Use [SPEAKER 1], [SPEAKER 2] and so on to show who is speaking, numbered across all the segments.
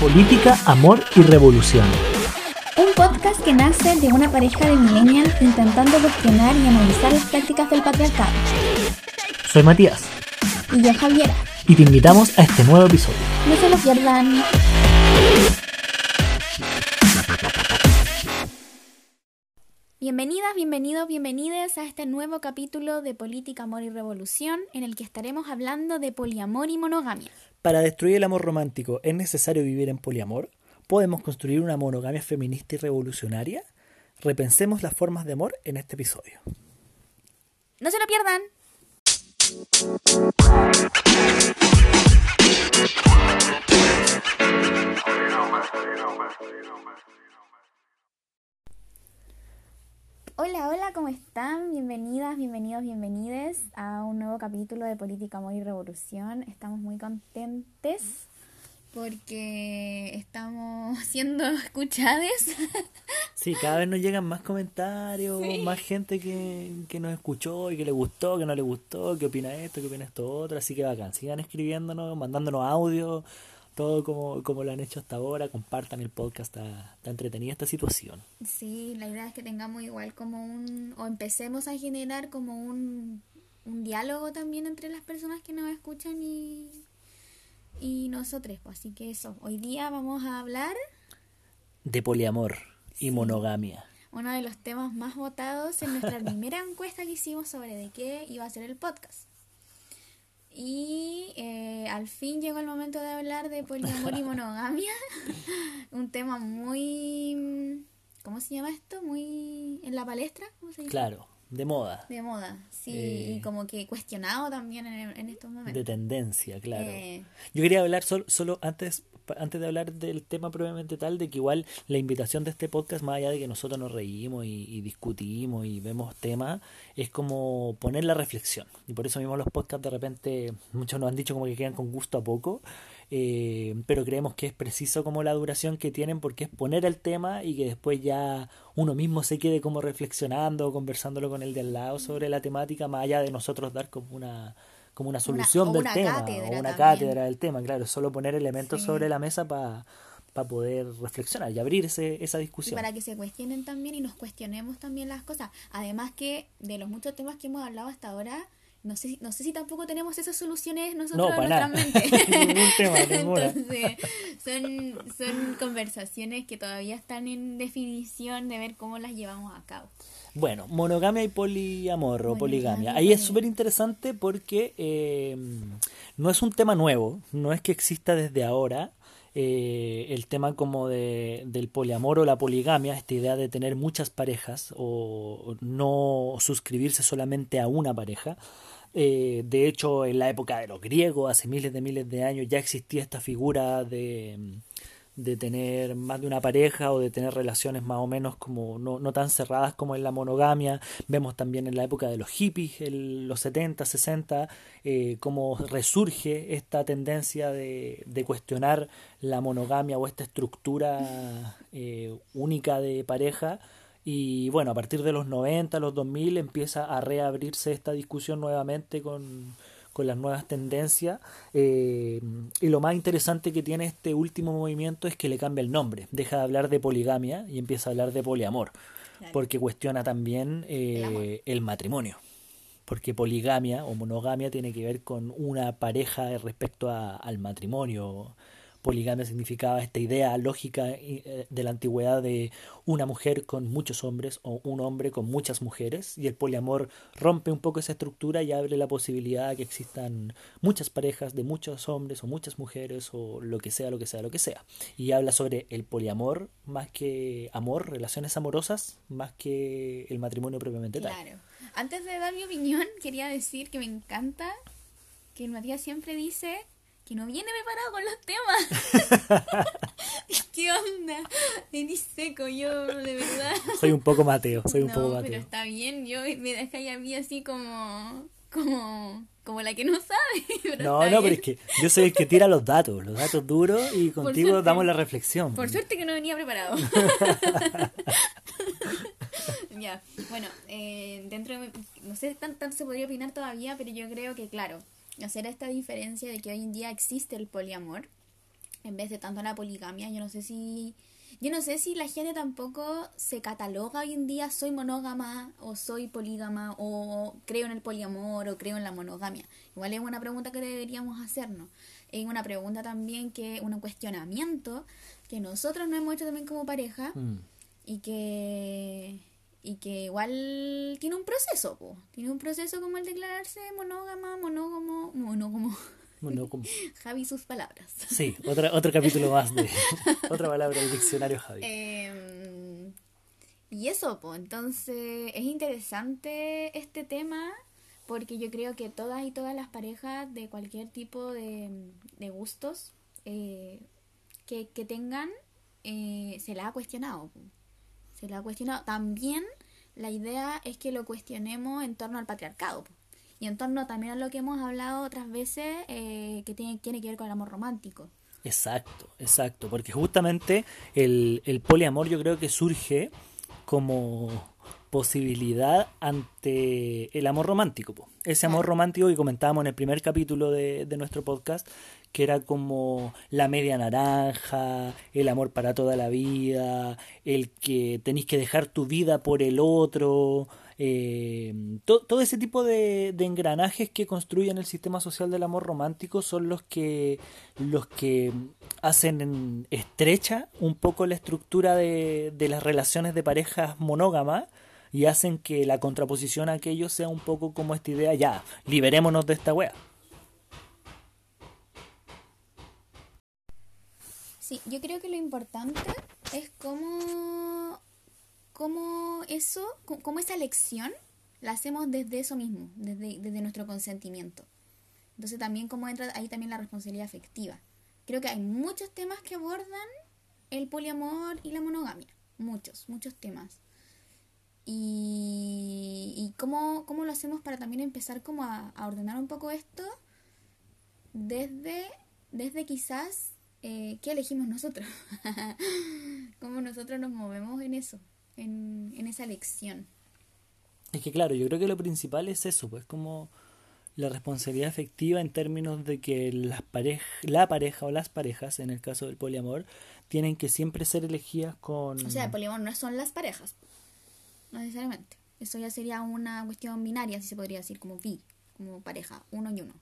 [SPEAKER 1] Política, Amor y Revolución.
[SPEAKER 2] Un podcast que nace de una pareja de millennials intentando cuestionar y analizar las prácticas del patriarcado.
[SPEAKER 1] Soy Matías.
[SPEAKER 2] Y yo Javiera.
[SPEAKER 1] Y te invitamos a este nuevo episodio.
[SPEAKER 2] No se lo pierdan. Bienvenidas, bienvenidos, bienvenides a este nuevo capítulo de Política, Amor y Revolución en el que estaremos hablando de poliamor y monogamia.
[SPEAKER 1] Para destruir el amor romántico, ¿es necesario vivir en poliamor? ¿Podemos construir una monogamia feminista y revolucionaria? Repensemos las formas de amor en este episodio.
[SPEAKER 2] No se lo pierdan. Hola, hola, ¿cómo están? Bienvenidas, bienvenidos, bienvenides a un nuevo capítulo de Política, Amor y Revolución. Estamos muy contentes porque estamos siendo escuchadas.
[SPEAKER 1] Sí, cada vez nos llegan más comentarios, más gente que, que nos escuchó y que le gustó, que no le gustó, que opina esto, que opina esto otro. Así que bacán, sigan escribiéndonos, mandándonos audio todo como, como lo han hecho hasta ahora, compartan el podcast, está, está entretenida esta situación.
[SPEAKER 2] Sí, la idea es que tengamos igual como un, o empecemos a generar como un, un diálogo también entre las personas que nos escuchan y, y nosotros. Pues. Así que eso, hoy día vamos a hablar
[SPEAKER 1] de poliamor y monogamia.
[SPEAKER 2] Uno de los temas más votados en nuestra primera encuesta que hicimos sobre de qué iba a ser el podcast. Y eh, al fin llegó el momento de hablar de poliamor y monogamia. Un tema muy. ¿Cómo se llama esto? Muy. en la palestra. ¿Cómo se dice?
[SPEAKER 1] Claro, de moda.
[SPEAKER 2] De moda, sí. y
[SPEAKER 1] Eh,
[SPEAKER 2] como que cuestionado también en, en estos momentos.
[SPEAKER 1] De tendencia, claro.
[SPEAKER 2] Eh.
[SPEAKER 1] Yo quería hablar solo, solo antes, antes de hablar del tema propiamente tal, de que igual la invitación de este podcast, más allá de que nosotros nos reímos y, y discutimos y vemos temas, es como poner la reflexión. Y por eso mismo los podcasts de repente, muchos nos han dicho como que quedan con gusto a poco. eh, pero creemos que es preciso como la duración que tienen porque es poner el tema y que después ya uno mismo se quede como reflexionando, conversándolo con el de al lado sobre la temática, más allá de nosotros dar como una como una solución del
[SPEAKER 2] una
[SPEAKER 1] tema o una
[SPEAKER 2] también.
[SPEAKER 1] cátedra del tema, claro, solo poner elementos
[SPEAKER 2] Sí.
[SPEAKER 1] sobre la mesa para poder reflexionar y abrir ese- esa
[SPEAKER 2] Y
[SPEAKER 1] discusión.
[SPEAKER 2] para que se cuestionen también y nos cuestionemos también las cosas. Además que de los muchos temas que hemos hablado hasta ahora, no sé, si- no sé si tampoco tenemos esas soluciones nosotros
[SPEAKER 1] No,
[SPEAKER 2] en
[SPEAKER 1] para
[SPEAKER 2] nuestra
[SPEAKER 1] nada.
[SPEAKER 2] mente.
[SPEAKER 1] Ningún tema.
[SPEAKER 2] Entonces, son, son conversaciones que todavía están en definición de ver cómo las llevamos a cabo.
[SPEAKER 1] Bueno, monogamia y poliamor o poligamia. Ahí es súper interesante porque eh, no es un tema nuevo, no es que exista desde ahora. eh, el tema como de, del poliamor o la poligamia, esta idea de tener muchas parejas o no suscribirse solamente a una pareja. Eh, de hecho, en la época de los griegos, hace miles de miles de años, ya existía esta figura de, de tener más de una pareja o de tener relaciones más o menos como no, no tan cerradas como en la monogamia. Vemos también en la época de los hippies, en los 70, 60, eh, cómo resurge esta tendencia de, de cuestionar la monogamia o esta estructura eh, única de pareja. Y bueno, a partir de los 90, los 2000 empieza a reabrirse esta discusión nuevamente con, con las nuevas tendencias. eh, y lo más interesante que tiene este último movimiento es que le cambia el nombre. Deja de hablar de poligamia y empieza a hablar de poliamor.
[SPEAKER 2] Claro.
[SPEAKER 1] Porque cuestiona también eh,
[SPEAKER 2] El
[SPEAKER 1] el matrimonio. Porque poligamia o monogamia tiene que ver con una pareja respecto a- al matrimonio. Poligamia significaba esta idea lógica eh, de la antigüedad de una mujer con muchos hombres o un hombre con muchas mujeres y el poliamor rompe un poco esa estructura y abre la posibilidad de que existan muchas parejas de muchos hombres o muchas mujeres o lo que sea, lo que sea, lo que sea. Y habla sobre el poliamor más que amor, relaciones amorosas, más que el matrimonio propiamente tal.
[SPEAKER 2] Claro. Antes de dar mi opinión, quería decir que me encanta que Matías siempre dice que no viene preparado con los temas. ¿Qué onda? Eres seco, yo de verdad.
[SPEAKER 1] Soy un poco Mateo, soy un
[SPEAKER 2] no,
[SPEAKER 1] poco
[SPEAKER 2] pero
[SPEAKER 1] Mateo.
[SPEAKER 2] está bien, yo me deja ya a mí así como como como la que no sabe. pero
[SPEAKER 1] No, no, pero es que yo soy el que tira los datos, los datos duros y contigo
[SPEAKER 2] suerte.
[SPEAKER 1] damos la reflexión.
[SPEAKER 2] Por suerte que no venía preparado. ya, bueno, eh, dentro de, no sé tan tanto se podría opinar todavía, pero yo creo que claro, hacer esta diferencia de que hoy en día existe el poliamor en vez de tanto la poligamia. Yo no sé si yo no sé si la gente tampoco se cataloga hoy en día soy monógama o soy polígama o creo en el poliamor o creo en la monogamia. Igual es una pregunta que deberíamos hacernos. Es una pregunta también que, un cuestionamiento que nosotros nos hemos hecho también como pareja mm. y que y que igual tiene un proceso, tiene un proceso como el declararse monógama, monógamo, monógamo.
[SPEAKER 1] Monógamo.
[SPEAKER 2] Javi, sus palabras.
[SPEAKER 1] Sí, otra, otro capítulo más de otra palabra del diccionario Javi.
[SPEAKER 2] Em, y eso, pues, entonces es interesante este tema porque yo creo que todas y todas las parejas de cualquier tipo de, de gustos eh, que, que, tengan eh, se la ha cuestionado. Se la ha cuestionado. También la idea es que lo cuestionemos en torno al patriarcado. Y en torno también a lo que hemos hablado otras veces, eh, que tiene, tiene que ver con el amor romántico.
[SPEAKER 1] Exacto, exacto, porque justamente el, el poliamor yo creo que surge como posibilidad ante el amor romántico. Ese amor romántico que comentábamos en el primer capítulo de, de, nuestro podcast, que era como la media naranja, el amor para toda la vida, el que tenéis que dejar tu vida por el otro, eh, todo ese tipo de, engranajes que construyen el sistema social del amor romántico son los que, los que hacen estrecha un poco la estructura de, de las relaciones de parejas monógamas y hacen que la contraposición a aquello sea un poco como esta idea, ya, liberémonos de esta wea.
[SPEAKER 2] Sí, yo creo que lo importante es cómo cómo eso, cómo esa lección la hacemos desde eso mismo, desde, desde nuestro consentimiento. Entonces también cómo entra ahí también la responsabilidad afectiva. Creo que hay muchos temas que abordan el poliamor y la monogamia. Muchos, muchos temas. Y, y cómo, cómo, lo hacemos para también empezar como a, ordenar un poco esto desde, desde quizás eh, qué elegimos nosotros. cómo nosotros nos movemos en eso en, esa lección.
[SPEAKER 1] Es que claro, yo creo que lo principal es eso, pues como la responsabilidad efectiva en términos de que las pareja, la pareja o las parejas, en el caso del poliamor, tienen que siempre ser elegidas con...
[SPEAKER 2] O sea, el poliamor no son las parejas, no necesariamente. Eso ya sería una cuestión binaria, si se podría decir, como bi, como pareja, uno y uno.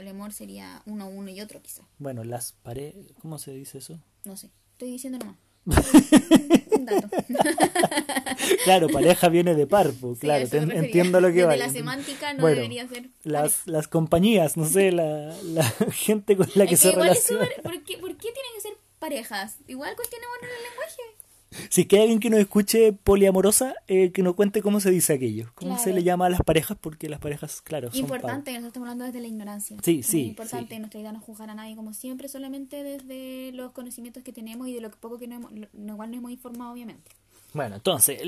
[SPEAKER 2] Poliamor sería uno, uno y otro, quizás.
[SPEAKER 1] Bueno, las parejas... ¿Cómo se dice eso?
[SPEAKER 2] No sé, estoy diciendo nomás.
[SPEAKER 1] claro, pareja viene de par, claro, entiendo lo que va.
[SPEAKER 2] la semántica no debería ser.
[SPEAKER 1] Las, las compañías, no sé, la, la gente con la que, se relaciona.
[SPEAKER 2] ¿por, qué, ¿Por qué tienen que ser parejas? Igual cuestionemos el lenguaje.
[SPEAKER 1] Si que hay alguien que nos escuche poliamorosa, eh, que nos cuente cómo se dice aquello, cómo se le llama a las parejas, porque las parejas, claro, son
[SPEAKER 2] Importante, nosotros estamos hablando desde la ignorancia.
[SPEAKER 1] Sí, sí.
[SPEAKER 2] importante, nuestra idea no es juzgar a nadie como siempre, solamente desde los conocimientos que tenemos y de lo poco que no hemos, lo cual nos hemos informado, obviamente.
[SPEAKER 1] Bueno, entonces,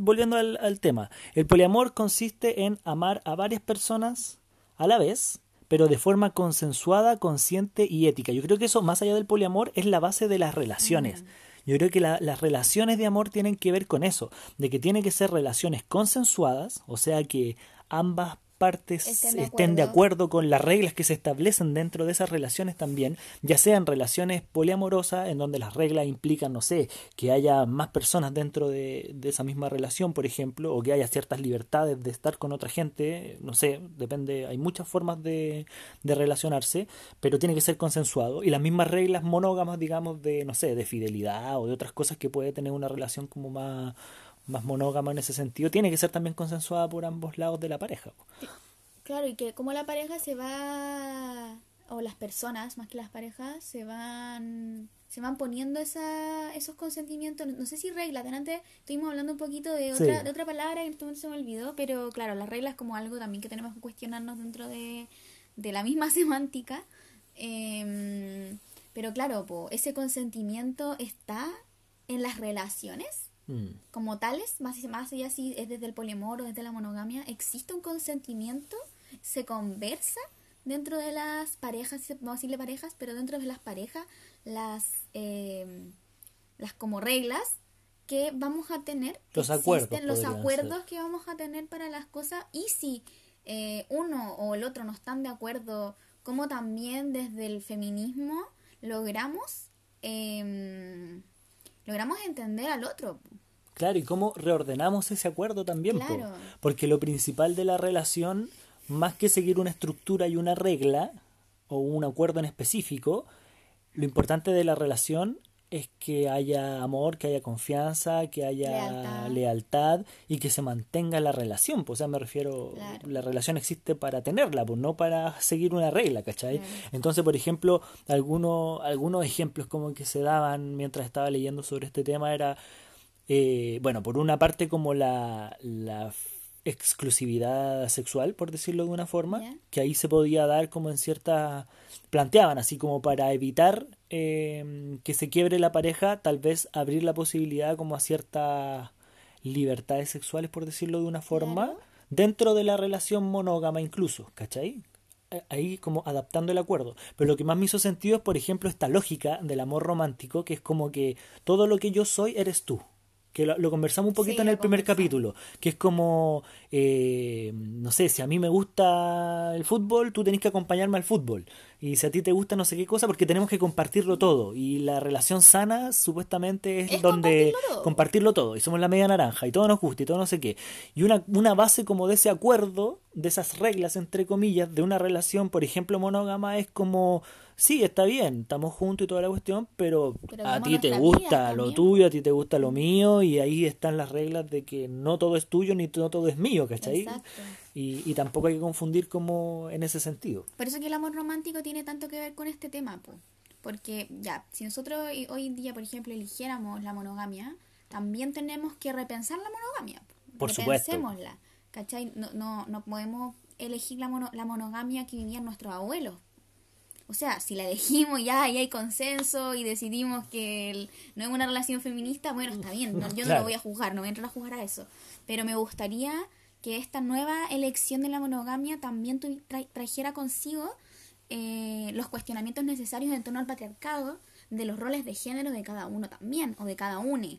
[SPEAKER 1] volviendo al, al tema, el poliamor consiste en amar a varias personas a la vez, pero de forma consensuada, consciente y ética. Yo creo que eso, más allá del poliamor, es la base de las relaciones. Mm. Yo creo que las relaciones de amor tienen que ver con eso, de que tienen que ser relaciones consensuadas, o sea que ambas partes estén de, acuerdo. con las reglas que se establecen dentro de esas relaciones también, ya sean relaciones poliamorosas, en donde las reglas implican, no sé, que haya más personas dentro de, de, esa misma relación, por ejemplo, o que haya ciertas libertades de estar con otra gente, no sé, depende, hay muchas formas de, de relacionarse, pero tiene que ser consensuado, y las mismas reglas monógamas, digamos, de, no sé, de fidelidad o de otras cosas que puede tener una relación como más más monógama en ese sentido, tiene que ser también consensuada por ambos lados de la pareja.
[SPEAKER 2] Claro, y que como la pareja se va, o las personas más que las parejas, se van se van poniendo esa, esos consentimientos, no sé si reglas, antes estuvimos hablando un poquito de otra, de otra palabra que en este momento se me olvidó, pero claro, las reglas como algo también que tenemos que cuestionarnos dentro de, de la misma semántica. Em, pero claro, ese consentimiento está en las relaciones Mm. como tales, más, más allá si es desde el poliamor o desde la monogamia, existe un consentimiento, se conversa dentro de las parejas, vamos a decirle parejas, pero dentro de las parejas, las, eh, las como reglas que vamos a tener,
[SPEAKER 1] los acuerdos,
[SPEAKER 2] los acuerdos que vamos a tener para las cosas y si eh, uno o el otro no están de acuerdo, como también desde el feminismo logramos em, logramos entender al otro.
[SPEAKER 1] Claro, y cómo reordenamos ese acuerdo también.
[SPEAKER 2] Claro.
[SPEAKER 1] Porque lo principal de la relación, más que seguir una estructura y una regla, o un acuerdo en específico, lo importante de la relación es que haya amor, que haya confianza, que haya
[SPEAKER 2] Lealtad.
[SPEAKER 1] lealtad, y que se mantenga la relación. Pues, o sea, me refiero,
[SPEAKER 2] Claro.
[SPEAKER 1] la relación existe para tenerla, pues no para seguir una regla, ¿cachai?
[SPEAKER 2] Claro.
[SPEAKER 1] Entonces, por ejemplo, algunos, algunos ejemplos como que se daban mientras estaba leyendo sobre este tema era, eh, bueno, por una parte como la, exclusividad sexual, por decirlo de una forma, que ahí se podía dar como en cierta... planteaban así como para evitar eh, que se quiebre la pareja, tal vez abrir la posibilidad como a ciertas libertades sexuales, por decirlo de una forma,
[SPEAKER 2] Claro.
[SPEAKER 1] dentro de la relación monógama incluso, ¿cachai? Ahí como adaptando el acuerdo. Pero lo que más me hizo sentido es, por ejemplo, esta lógica del amor romántico, que es como que todo lo que yo soy eres tú. Que lo, lo conversamos un poquito
[SPEAKER 2] Sí,
[SPEAKER 1] en el primer capítulo, que es como, eh, no sé, si a mí me gusta el fútbol, tú tenés que acompañarme al fútbol. Y si a ti te gusta no sé qué cosa, porque tenemos que compartirlo todo. Y la relación sana supuestamente es,
[SPEAKER 2] Es
[SPEAKER 1] donde
[SPEAKER 2] compartirlo todo.
[SPEAKER 1] compartirlo todo. Y somos la media naranja y todo nos gusta y todo no sé qué. Y una, una base como de ese acuerdo, de esas reglas, entre comillas, de una relación, por ejemplo, monógama, es como, sí, está bien, estamos juntos y toda la cuestión, pero,
[SPEAKER 2] Pero
[SPEAKER 1] a ti te gusta lo tuyo, a ti te gusta lo mío, y ahí están las reglas de que no todo es tuyo ni no todo es mío, ¿cachai?
[SPEAKER 2] Exacto.
[SPEAKER 1] Y, y tampoco hay que confundir como en ese sentido.
[SPEAKER 2] Por eso que el amor romántico tiene tanto que ver con este tema, po. porque ya, si nosotros hoy- hoy en día, por ejemplo, eligiéramos la monogamia, también tenemos que repensar la monogamia. po.
[SPEAKER 1] Por supuesto.
[SPEAKER 2] Repensémosla, ¿cachai? No, no, no podemos elegir la, mono- la monogamia que vivían nuestros abuelos. O sea, si la elegimos ya y hay consenso y decidimos que el- no es una relación feminista, bueno, está bien, no- yo no lo voy a juzgar, no voy a entrar a juzgar a eso. Pero me gustaría que esta nueva elección de la monogamia también tra- trajera consigo eh, los cuestionamientos necesarios en torno al patriarcado, de los roles de género de cada uno también, o de cada une.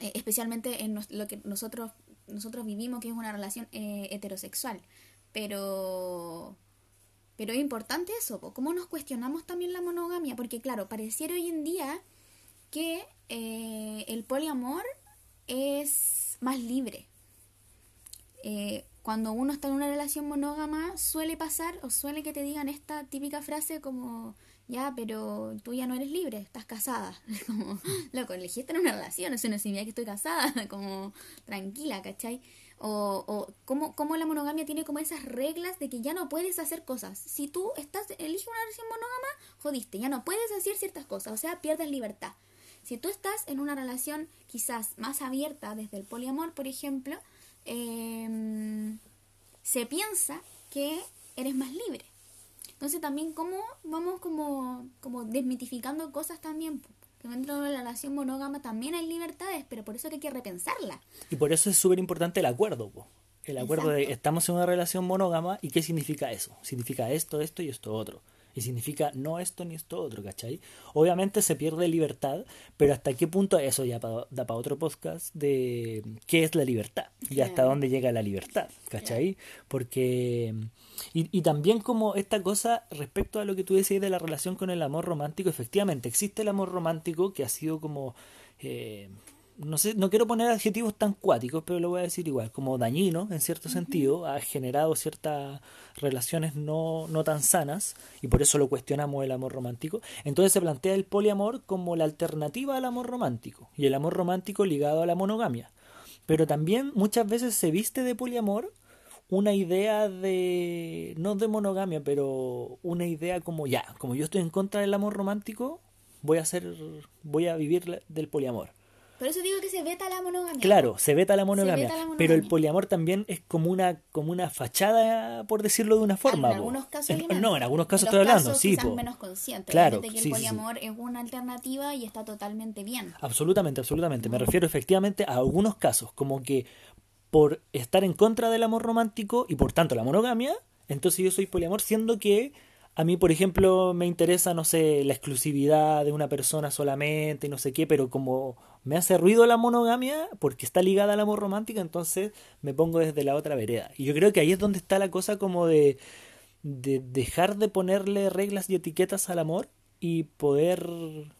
[SPEAKER 2] Eh, especialmente en nos- lo que nosotros, nosotros vivimos, que es una relación eh, heterosexual. Pero pero es importante eso, cómo nos cuestionamos también la monogamia, porque claro, pareciera hoy en día que eh, el poliamor es más libre. Eh, cuando uno está en una relación monógama, suele pasar o suele que te digan esta típica frase como, ya, pero tú ya no eres libre, estás casada. Como, loco, elegiste en una relación, eso no significa que estoy casada, como, tranquila, ¿cachai? O, o cómo, cómo la monogamia tiene como esas reglas de que ya no puedes hacer cosas. Si tú estás, eliges una relación monógama, jodiste, ya no puedes hacer ciertas cosas, o sea, pierdes libertad. Si tú estás en una relación quizás más abierta desde el poliamor, por ejemplo, eh, se piensa que eres más libre. Entonces también cómo vamos como, como desmitificando cosas también. Que dentro de la relación monógama también hay libertades, pero por eso que hay que repensarla.
[SPEAKER 1] Y por eso es súper importante el acuerdo, po. El acuerdo de
[SPEAKER 2] Exacto.
[SPEAKER 1] estamos en una relación monógama y qué significa eso. Significa esto, esto y esto otro. Y significa no esto ni esto otro, ¿cachai? Obviamente se pierde libertad, pero hasta qué punto, eso ya pa- da para otro podcast, de qué es la libertad y hasta dónde llega la libertad, ¿cachai? Porque... Y, y también como esta cosa respecto a lo que tú decías de la relación con el amor romántico, efectivamente existe el amor romántico que ha sido como... eh, no sé, no quiero poner adjetivos tan cuáticos, pero lo voy a decir igual, como dañino en cierto sentido, ha generado ciertas relaciones no, no tan sanas y por eso lo cuestionamos el amor romántico. Entonces se plantea el poliamor como la alternativa al amor romántico y el amor romántico ligado a la monogamia. Pero también muchas veces se viste de poliamor una idea de, no de monogamia, pero una idea como ya, como yo estoy en contra del amor romántico, voy a hacer, voy a vivir del poliamor.
[SPEAKER 2] Por eso digo que se veta la monogamia.
[SPEAKER 1] Claro, se veta la monogamia,
[SPEAKER 2] veta la
[SPEAKER 1] pero el poliamor también es como una como una fachada, por decirlo de una forma.
[SPEAKER 2] en
[SPEAKER 1] po.
[SPEAKER 2] algunos casos.
[SPEAKER 1] En- no, en algunos casos estoy hablando, sí, po.
[SPEAKER 2] menos conscientes.
[SPEAKER 1] Claro,
[SPEAKER 2] que
[SPEAKER 1] sí,
[SPEAKER 2] el
[SPEAKER 1] sí, sí.
[SPEAKER 2] poliamor es una alternativa y está totalmente bien.
[SPEAKER 1] Absolutamente, absolutamente. Me refiero efectivamente a algunos casos, como que por estar en contra del amor romántico y por tanto la monogamia, entonces yo soy poliamor, siendo que a mí, por ejemplo, me interesa, no sé, la exclusividad de una persona solamente y no sé qué, pero como me hace ruido la monogamia porque está ligada al amor romántico, entonces me pongo desde la otra vereda. Y yo creo que ahí es donde está la cosa como de, de dejar de ponerle reglas y etiquetas al amor y poder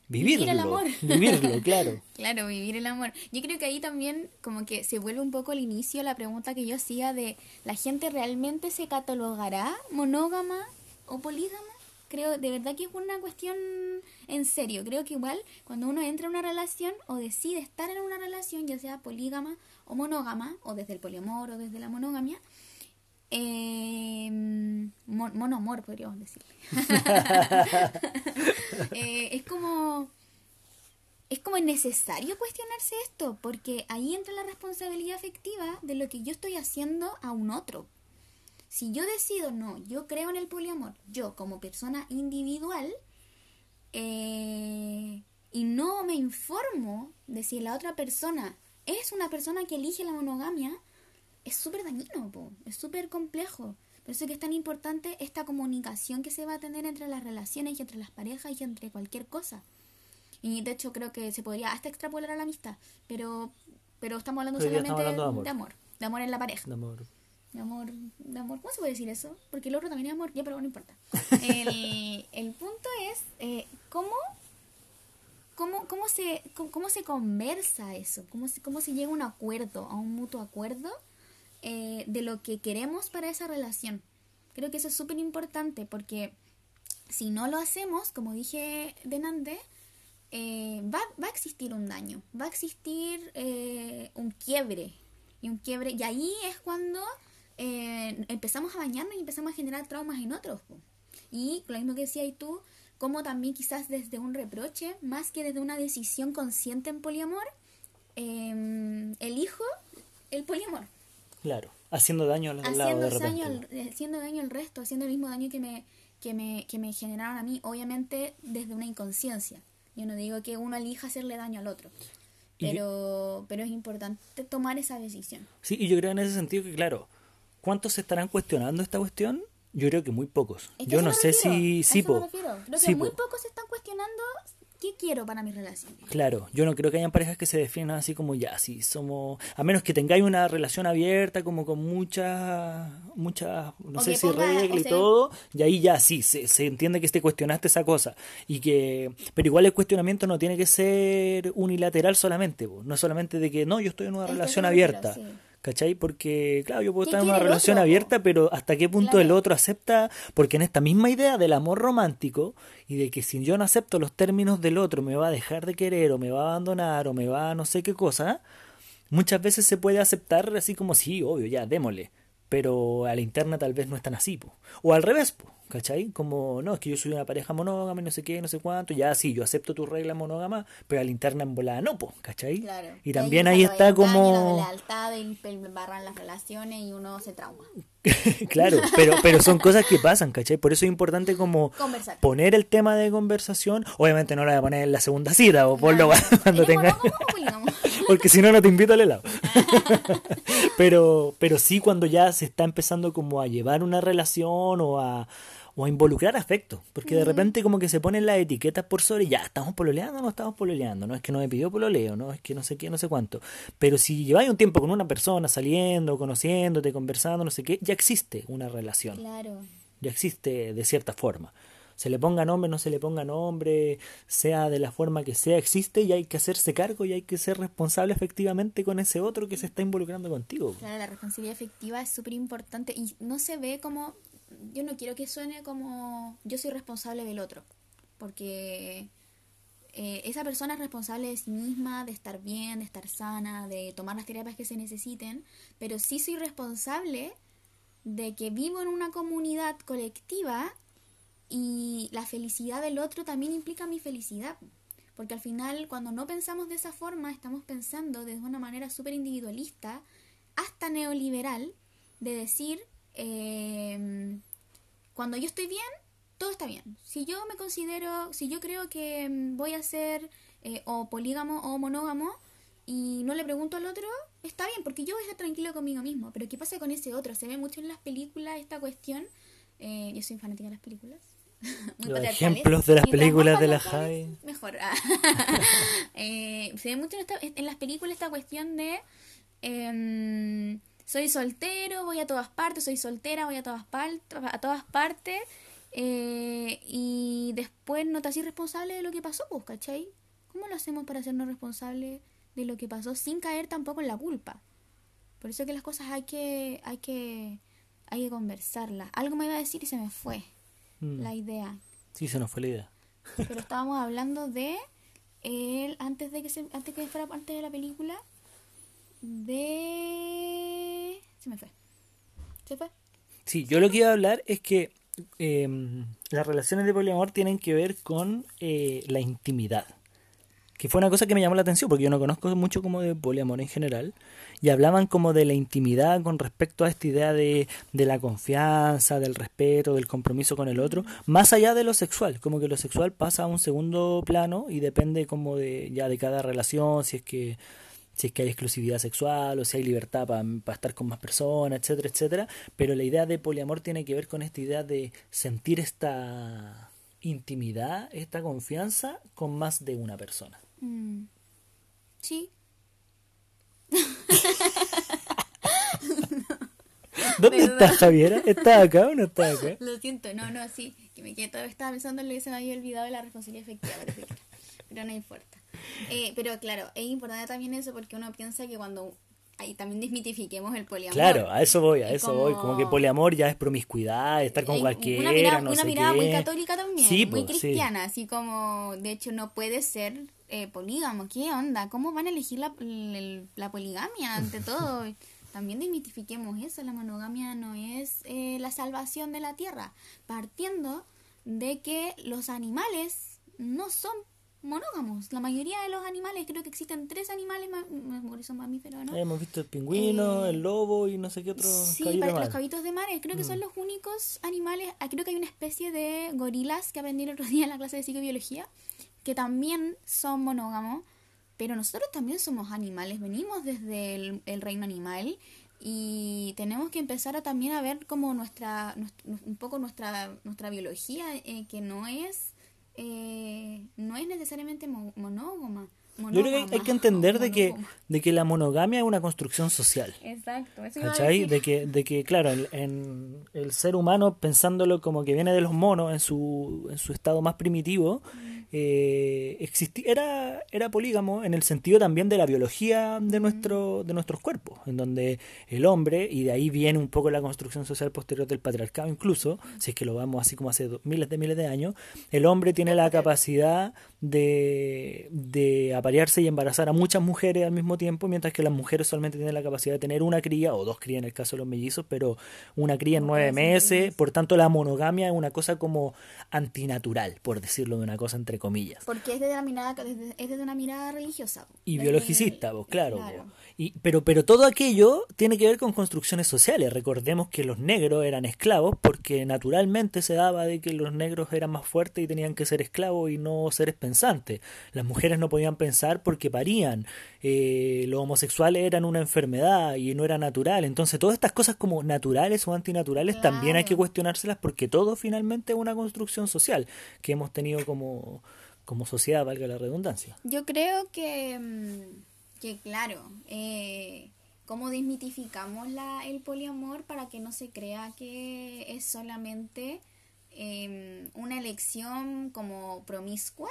[SPEAKER 1] vivirlo.
[SPEAKER 2] Vivir el amor.
[SPEAKER 1] Vivirlo, claro.
[SPEAKER 2] Claro, vivir el amor. Yo creo que ahí también como que se vuelve un poco al inicio la pregunta que yo hacía de ¿la gente realmente se catalogará monógama o polígama? Creo de verdad que es una cuestión en serio. Creo que igual cuando uno entra en una relación o decide estar en una relación, ya sea polígama o monógama, o desde el poliamor o desde la monogamia, eh, mon- monoamor podríamos decirle. Eh, es como es como necesario cuestionarse esto, porque ahí entra la responsabilidad afectiva de lo que yo estoy haciendo a un otro. Si yo decido, no, yo creo en el poliamor, yo como persona individual, eh, y no me informo de si la otra persona es una persona que elige la monogamia, es súper dañino, po, es súper complejo. Por eso es que es tan importante esta comunicación que se va a tener entre las relaciones y entre las parejas y entre cualquier cosa. Y de hecho creo que se podría hasta extrapolar a la amistad, pero pero estamos hablando solamente
[SPEAKER 1] estamos hablando de
[SPEAKER 2] de amor, de amor en la pareja.
[SPEAKER 1] De amor.
[SPEAKER 2] De amor, de amor, ¿cómo se puede decir eso? Porque el otro también es amor, ya, pero no importa. El, el punto es eh, cómo, cómo, cómo, se, cómo, cómo se conversa eso, cómo se, cómo se llega a un acuerdo, a un mutuo acuerdo eh, de lo que queremos para esa relación. Creo que eso es súper importante porque si no lo hacemos, como dije delante, eh, va, va a existir un daño, va a existir eh, un quiebre. Y un quiebre, y ahí es cuando eh, empezamos a bañarnos y empezamos a generar traumas en otros. po. Y lo mismo que decías tú, como también quizás desde un reproche, más que desde una decisión consciente en poliamor, eh, elijo el poliamor
[SPEAKER 1] Claro. Haciendo daño al lado
[SPEAKER 2] haciendo
[SPEAKER 1] repente.
[SPEAKER 2] daño, al, eh, haciendo daño al resto, haciendo el mismo daño que me, que me, que me generaron a mí, obviamente desde una inconsciencia. Yo no digo que uno elija hacerle daño al otro,
[SPEAKER 1] yo-
[SPEAKER 2] pero, pero es importante tomar esa decisión.
[SPEAKER 1] Sí, y yo creo en ese sentido que, claro, ¿cuántos se estarán cuestionando esta cuestión? Yo creo que muy pocos.
[SPEAKER 2] Es que
[SPEAKER 1] yo no sé
[SPEAKER 2] refiero,
[SPEAKER 1] si... Sí, po.
[SPEAKER 2] Creo que
[SPEAKER 1] Sí,
[SPEAKER 2] muy
[SPEAKER 1] po.
[SPEAKER 2] pocos se están cuestionando qué quiero para mis relaciones.
[SPEAKER 1] Claro, yo no creo que hayan parejas que se definan así como ya, si somos, a menos que tengáis una relación abierta, como con muchas, muchas, no
[SPEAKER 2] O
[SPEAKER 1] sé
[SPEAKER 2] que
[SPEAKER 1] si
[SPEAKER 2] ponga-
[SPEAKER 1] regla
[SPEAKER 2] o
[SPEAKER 1] y
[SPEAKER 2] sea-
[SPEAKER 1] todo, y ahí ya sí, se, se entiende que te cuestionaste esa cosa, y que, pero igual el cuestionamiento no tiene que ser unilateral solamente, po. no es solamente de que no, yo estoy en una
[SPEAKER 2] Es que
[SPEAKER 1] relación abierta.
[SPEAKER 2] sí.
[SPEAKER 1] ¿Cachai? Porque, claro, yo puedo
[SPEAKER 2] ¿Qué
[SPEAKER 1] estar en una relación
[SPEAKER 2] otro,
[SPEAKER 1] abierta, pero hasta qué punto
[SPEAKER 2] Claro.
[SPEAKER 1] el otro acepta, porque en esta misma idea del amor romántico y de que si yo no acepto los términos del otro me va a dejar de querer o me va a abandonar o me va a no sé qué cosa, muchas veces se puede aceptar así como sí, obvio, ya, démosle, pero a la interna tal vez no es tan así, po. o al revés, po, ¿cachai? Como, no, es que yo soy una pareja monógama y no sé qué, no sé cuánto, ya sí, yo acepto tu regla monógama, pero a la interna en volada no, po, ¿cachai?
[SPEAKER 2] Claro.
[SPEAKER 1] Y también
[SPEAKER 2] ahí
[SPEAKER 1] está
[SPEAKER 2] engaños, La
[SPEAKER 1] como...
[SPEAKER 2] lealtad, barran las relaciones y uno se trauma.
[SPEAKER 1] Claro, pero, pero son cosas que pasan, ¿cachai? Por eso es importante como
[SPEAKER 2] Conversar.
[SPEAKER 1] poner el tema de conversación. Obviamente no lo voy a poner en la segunda cita o ponlo cuando
[SPEAKER 2] ¿Eres
[SPEAKER 1] tenga...
[SPEAKER 2] monógamo o polígamo?
[SPEAKER 1] Porque si no, no te invito al helado. pero, pero sí cuando ya se está empezando como a llevar una relación o a, o a involucrar afecto. Porque de repente como que se ponen las etiquetas por sobre, ya, ¿estamos pololeando o no estamos pololeando? No es que no me pidió pololeo, no es que no sé qué, no sé cuánto. Pero si lleváis un tiempo con una persona, saliendo, conociéndote, conversando, no sé qué, ya existe una relación
[SPEAKER 2] Claro.
[SPEAKER 1] ya existe de cierta forma. Se le ponga nombre, no se le ponga nombre, sea de la forma que sea, existe y hay que hacerse cargo y hay que ser responsable efectivamente con ese otro que se está involucrando contigo.
[SPEAKER 2] Claro, la responsabilidad efectiva es súper importante y no se ve como, yo no quiero que suene como yo soy responsable del otro, porque eh, esa persona es responsable de sí misma, de estar bien, de estar sana, de tomar las terapias que se necesiten, pero sí soy responsable de que vivo en una comunidad colectiva y la felicidad del otro también implica mi felicidad. Porque al final, cuando no pensamos de esa forma, estamos pensando desde una manera súper individualista, hasta neoliberal, de decir, eh, cuando yo estoy bien, todo está bien. Si yo me considero, si yo creo que mm, voy a ser eh, o polígamo o monógamo y no le pregunto al otro, está bien, porque yo voy a estar tranquilo conmigo mismo. Pero ¿qué pasa con ese otro? Se ve mucho en las películas esta cuestión. Eh, yo soy fanática de las películas. Muy
[SPEAKER 1] Los ejemplos de las
[SPEAKER 2] Mientras
[SPEAKER 1] películas de la Javi.
[SPEAKER 2] Mejor. Eh, se ve mucho en, esta- en las películas esta cuestión de... soy soltero, voy a todas partes, soy soltera, voy a todas, a todas partes. eh, y después no te haces responsable de lo que pasó, pues, ¿cachai? ¿Cómo lo hacemos para hacernos responsables de lo que pasó sin caer tampoco en la culpa? Por eso que las cosas hay que, hay que, hay que conversarlas. Algo me iba a decir y se me fue
[SPEAKER 1] Mm.
[SPEAKER 2] la idea.
[SPEAKER 1] Sí, se nos fue la idea.
[SPEAKER 2] Pero estábamos hablando de él antes de que se, antes que fuera parte de la película de se me fue. ¿Se fue?
[SPEAKER 1] Sí, yo lo que iba a hablar es que eh, las relaciones de poliamor tienen que ver con eh, la intimidad. Que fue una cosa que me llamó la atención, porque yo no conozco mucho como de poliamor en general. Y hablaban como de la intimidad con respecto a esta idea de, de la confianza, del respeto, del compromiso con el otro, más allá de lo sexual. Como que lo sexual pasa a un segundo plano y depende como de ya de cada relación, si es que si es que hay exclusividad sexual o si hay libertad para estar con más personas, etcétera, etcétera. Pero la idea de poliamor tiene que ver con esta idea de sentir esta intimidad, esta confianza con más de una persona.
[SPEAKER 2] Mm. Sí.
[SPEAKER 1] ¿Dónde
[SPEAKER 2] Perdón.
[SPEAKER 1] está Javiera? ¿Está acá o no está acá?
[SPEAKER 2] Lo siento, no, no, sí. Que me quedé estaba pensando en lo que se me había olvidado de la responsabilidad efectiva. Pero no importa. Eh, pero claro, es importante también eso porque uno piensa que cuando ahí también desmitifiquemos el poliamor.
[SPEAKER 1] Claro, a eso voy, a
[SPEAKER 2] Es
[SPEAKER 1] eso voy. Como que poliamor ya es promiscuidad, estar con
[SPEAKER 2] Hay
[SPEAKER 1] cualquiera,
[SPEAKER 2] una mirada,
[SPEAKER 1] no
[SPEAKER 2] una
[SPEAKER 1] sé
[SPEAKER 2] mirada
[SPEAKER 1] qué.
[SPEAKER 2] muy católica también,
[SPEAKER 1] Sí,
[SPEAKER 2] muy
[SPEAKER 1] po, sí.
[SPEAKER 2] cristiana, así como de hecho no puede ser eh, polígamo. ¿Qué onda? ¿Cómo van a elegir la, el- la poligamia ante todo? También desmitifiquemos eso, la monogamia no es eh, la salvación de la tierra, partiendo de que los animales no son monógamos. La mayoría de los animales, creo que existen tres animales, eso mamíferos, ¿no?
[SPEAKER 1] Hemos visto el pingüino,
[SPEAKER 2] Eh,
[SPEAKER 1] el lobo y no sé qué otro
[SPEAKER 2] Sí,
[SPEAKER 1] caballito
[SPEAKER 2] para-
[SPEAKER 1] más.
[SPEAKER 2] los cabitos de mar, creo que
[SPEAKER 1] Mm.
[SPEAKER 2] son los únicos animales. ah, Creo que hay una especie de gorilas que aprendí el otro día en la clase de psicobiología, que también son monógamos, pero nosotros también somos animales, venimos desde el, el reino animal y tenemos que empezar a también a ver como nuestra, nues- un poco nuestra, nuestra biología, eh, que no es, eh, no es necesariamente mo- monógama.
[SPEAKER 1] Yo creo que hay- que entender de que, de que la monogamia es una construcción social.
[SPEAKER 2] Exacto, eso iba a
[SPEAKER 1] ¿Cachai?
[SPEAKER 2] decir.
[SPEAKER 1] De que, de que claro, en, en el ser humano, pensándolo como que viene de los monos en su, en su estado más primitivo, eh, existi- era, era polígamo en el sentido también de la biología de, nuestro, de nuestros cuerpos, en donde el hombre, y de ahí viene un poco la construcción social posterior del patriarcado incluso, si es que lo vamos así como hace miles de miles de años, el hombre tiene la capacidad de, de aparearse y embarazar a muchas mujeres al mismo tiempo, mientras que las mujeres solamente tienen la capacidad de tener una cría, o dos crías en el caso de los mellizos, pero una cría en nueve
[SPEAKER 2] ser
[SPEAKER 1] meses, por tanto la monogamia es una cosa como antinatural, por decirlo de una cosa entre comillas.
[SPEAKER 2] Porque es desde, la mirada, es desde una mirada religiosa.
[SPEAKER 1] Y biologicista, vos, claro. vos. Y, pero, pero todo aquello tiene que ver con construcciones sociales. Recordemos que los negros eran esclavos porque naturalmente se daba de que los negros eran más fuertes y tenían que ser esclavos y no seres pensantes. Las mujeres no podían pensar porque parían. Eh, los homosexuales eran una enfermedad y no era natural. Entonces todas estas cosas como naturales o antinaturales también hay que cuestionárselas porque todo finalmente es una construcción social que hemos tenido como, como sociedad, valga la redundancia.
[SPEAKER 2] Yo creo que, mm, que claro, eh, cómo desmitificamos la, el poliamor para que no se crea que es solamente eh, una elección como promiscua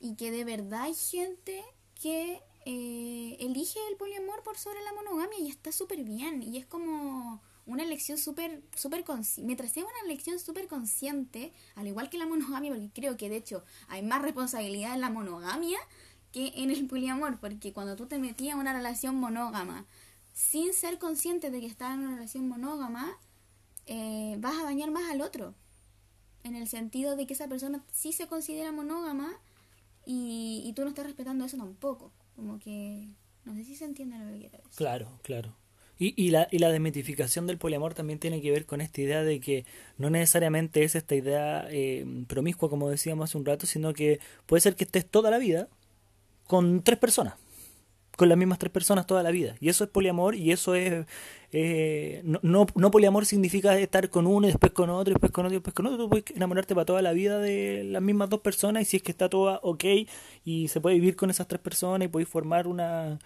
[SPEAKER 2] y que de verdad hay gente que eh, elige el poliamor por sobre la monogamia y está súper bien y es como una elección súper súper mientras sea una elección súper consciente al igual que la monogamia porque creo que de hecho hay más responsabilidad en la monogamia que en el poliamor porque cuando tú te metías en una relación monógama sin ser consciente de que estás en una relación monógama eh, vas a dañar más al otro en el sentido de que esa persona sí se considera monógama y, y tú no estás respetando eso tampoco. Como que no sé si se entiende lo que quiero decir.
[SPEAKER 1] Claro, claro. Y, y, la, y la desmitificación del poliamor también tiene que ver con esta idea de que no necesariamente es esta idea eh, promiscua, como decíamos hace un rato, sino que puede ser que estés toda la vida con tres personas, con las mismas tres personas toda la vida. Y eso es poliamor y eso es... eh, no, no, no poliamor significa estar con uno y después con otro y después con otro y después con otro. Tú puedes enamorarte para toda la vida de las mismas dos personas y si es que está toda ok y se puede vivir con esas tres personas y podéis formar una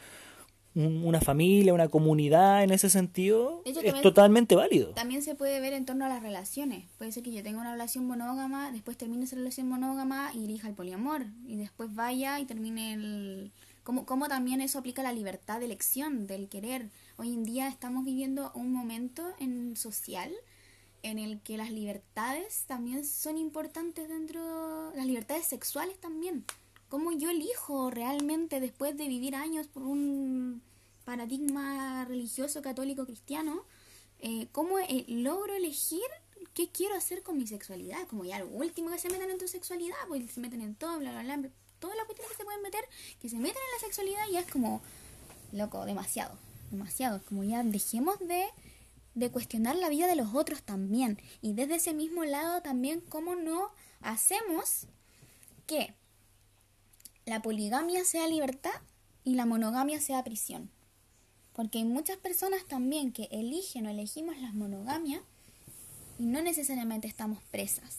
[SPEAKER 1] una familia, una comunidad en ese sentido,
[SPEAKER 2] hecho,
[SPEAKER 1] es
[SPEAKER 2] también-
[SPEAKER 1] totalmente válido.
[SPEAKER 2] También se puede ver en torno a las relaciones. Puede ser que yo tenga una relación monógama, después termine esa relación monógama y elija el poliamor. Y después vaya y termine el... Cómo, cómo también eso aplica la libertad de elección, del querer. Hoy en día estamos viviendo un momento en social en el que las libertades también son importantes dentro... Las libertades sexuales también. Cómo yo elijo realmente después de vivir años por un paradigma religioso católico cristiano, eh, cómo eh, logro elegir qué quiero hacer con mi sexualidad. Como ya lo último que se meten en tu sexualidad, pues se meten en todo, bla, bla, bla, todas las cuestiones que se pueden meter, que se meten en la sexualidad y es como, loco, demasiado, demasiado. Como ya dejemos de, de cuestionar la vida de los otros también. Y desde ese mismo lado también, cómo no hacemos que la poligamia sea libertad y la monogamia sea prisión. Porque hay muchas personas también que eligen o elegimos las monogamias y no necesariamente estamos presas.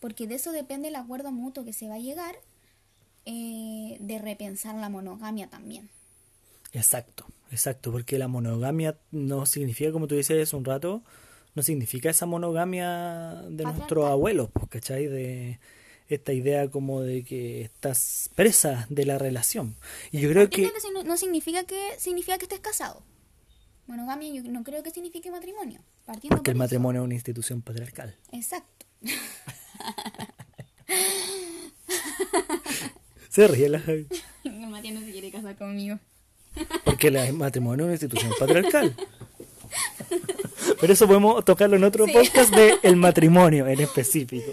[SPEAKER 2] Porque de eso depende el acuerdo mutuo que se va a llegar eh, de repensar la monogamia también.
[SPEAKER 1] Exacto, exacto, porque la monogamia no significa, como tú hace un rato, no significa esa monogamia de nuestros abuelos, pues, ¿cachai? De esta idea como de que estás presa de la relación. Y yo creo que...
[SPEAKER 2] No, no significa que significa que estés casado. Monogamia yo no creo que signifique matrimonio. Partiendo
[SPEAKER 1] Porque el
[SPEAKER 2] eso.
[SPEAKER 1] matrimonio es una institución patriarcal.
[SPEAKER 2] Exacto.
[SPEAKER 1] Se ríe la Javi.
[SPEAKER 2] El Matías no se quiere casar conmigo.
[SPEAKER 1] Porque el matrimonio es una institución patriarcal. Pero eso podemos tocarlo en otro
[SPEAKER 2] Sí.
[SPEAKER 1] podcast de el matrimonio en específico.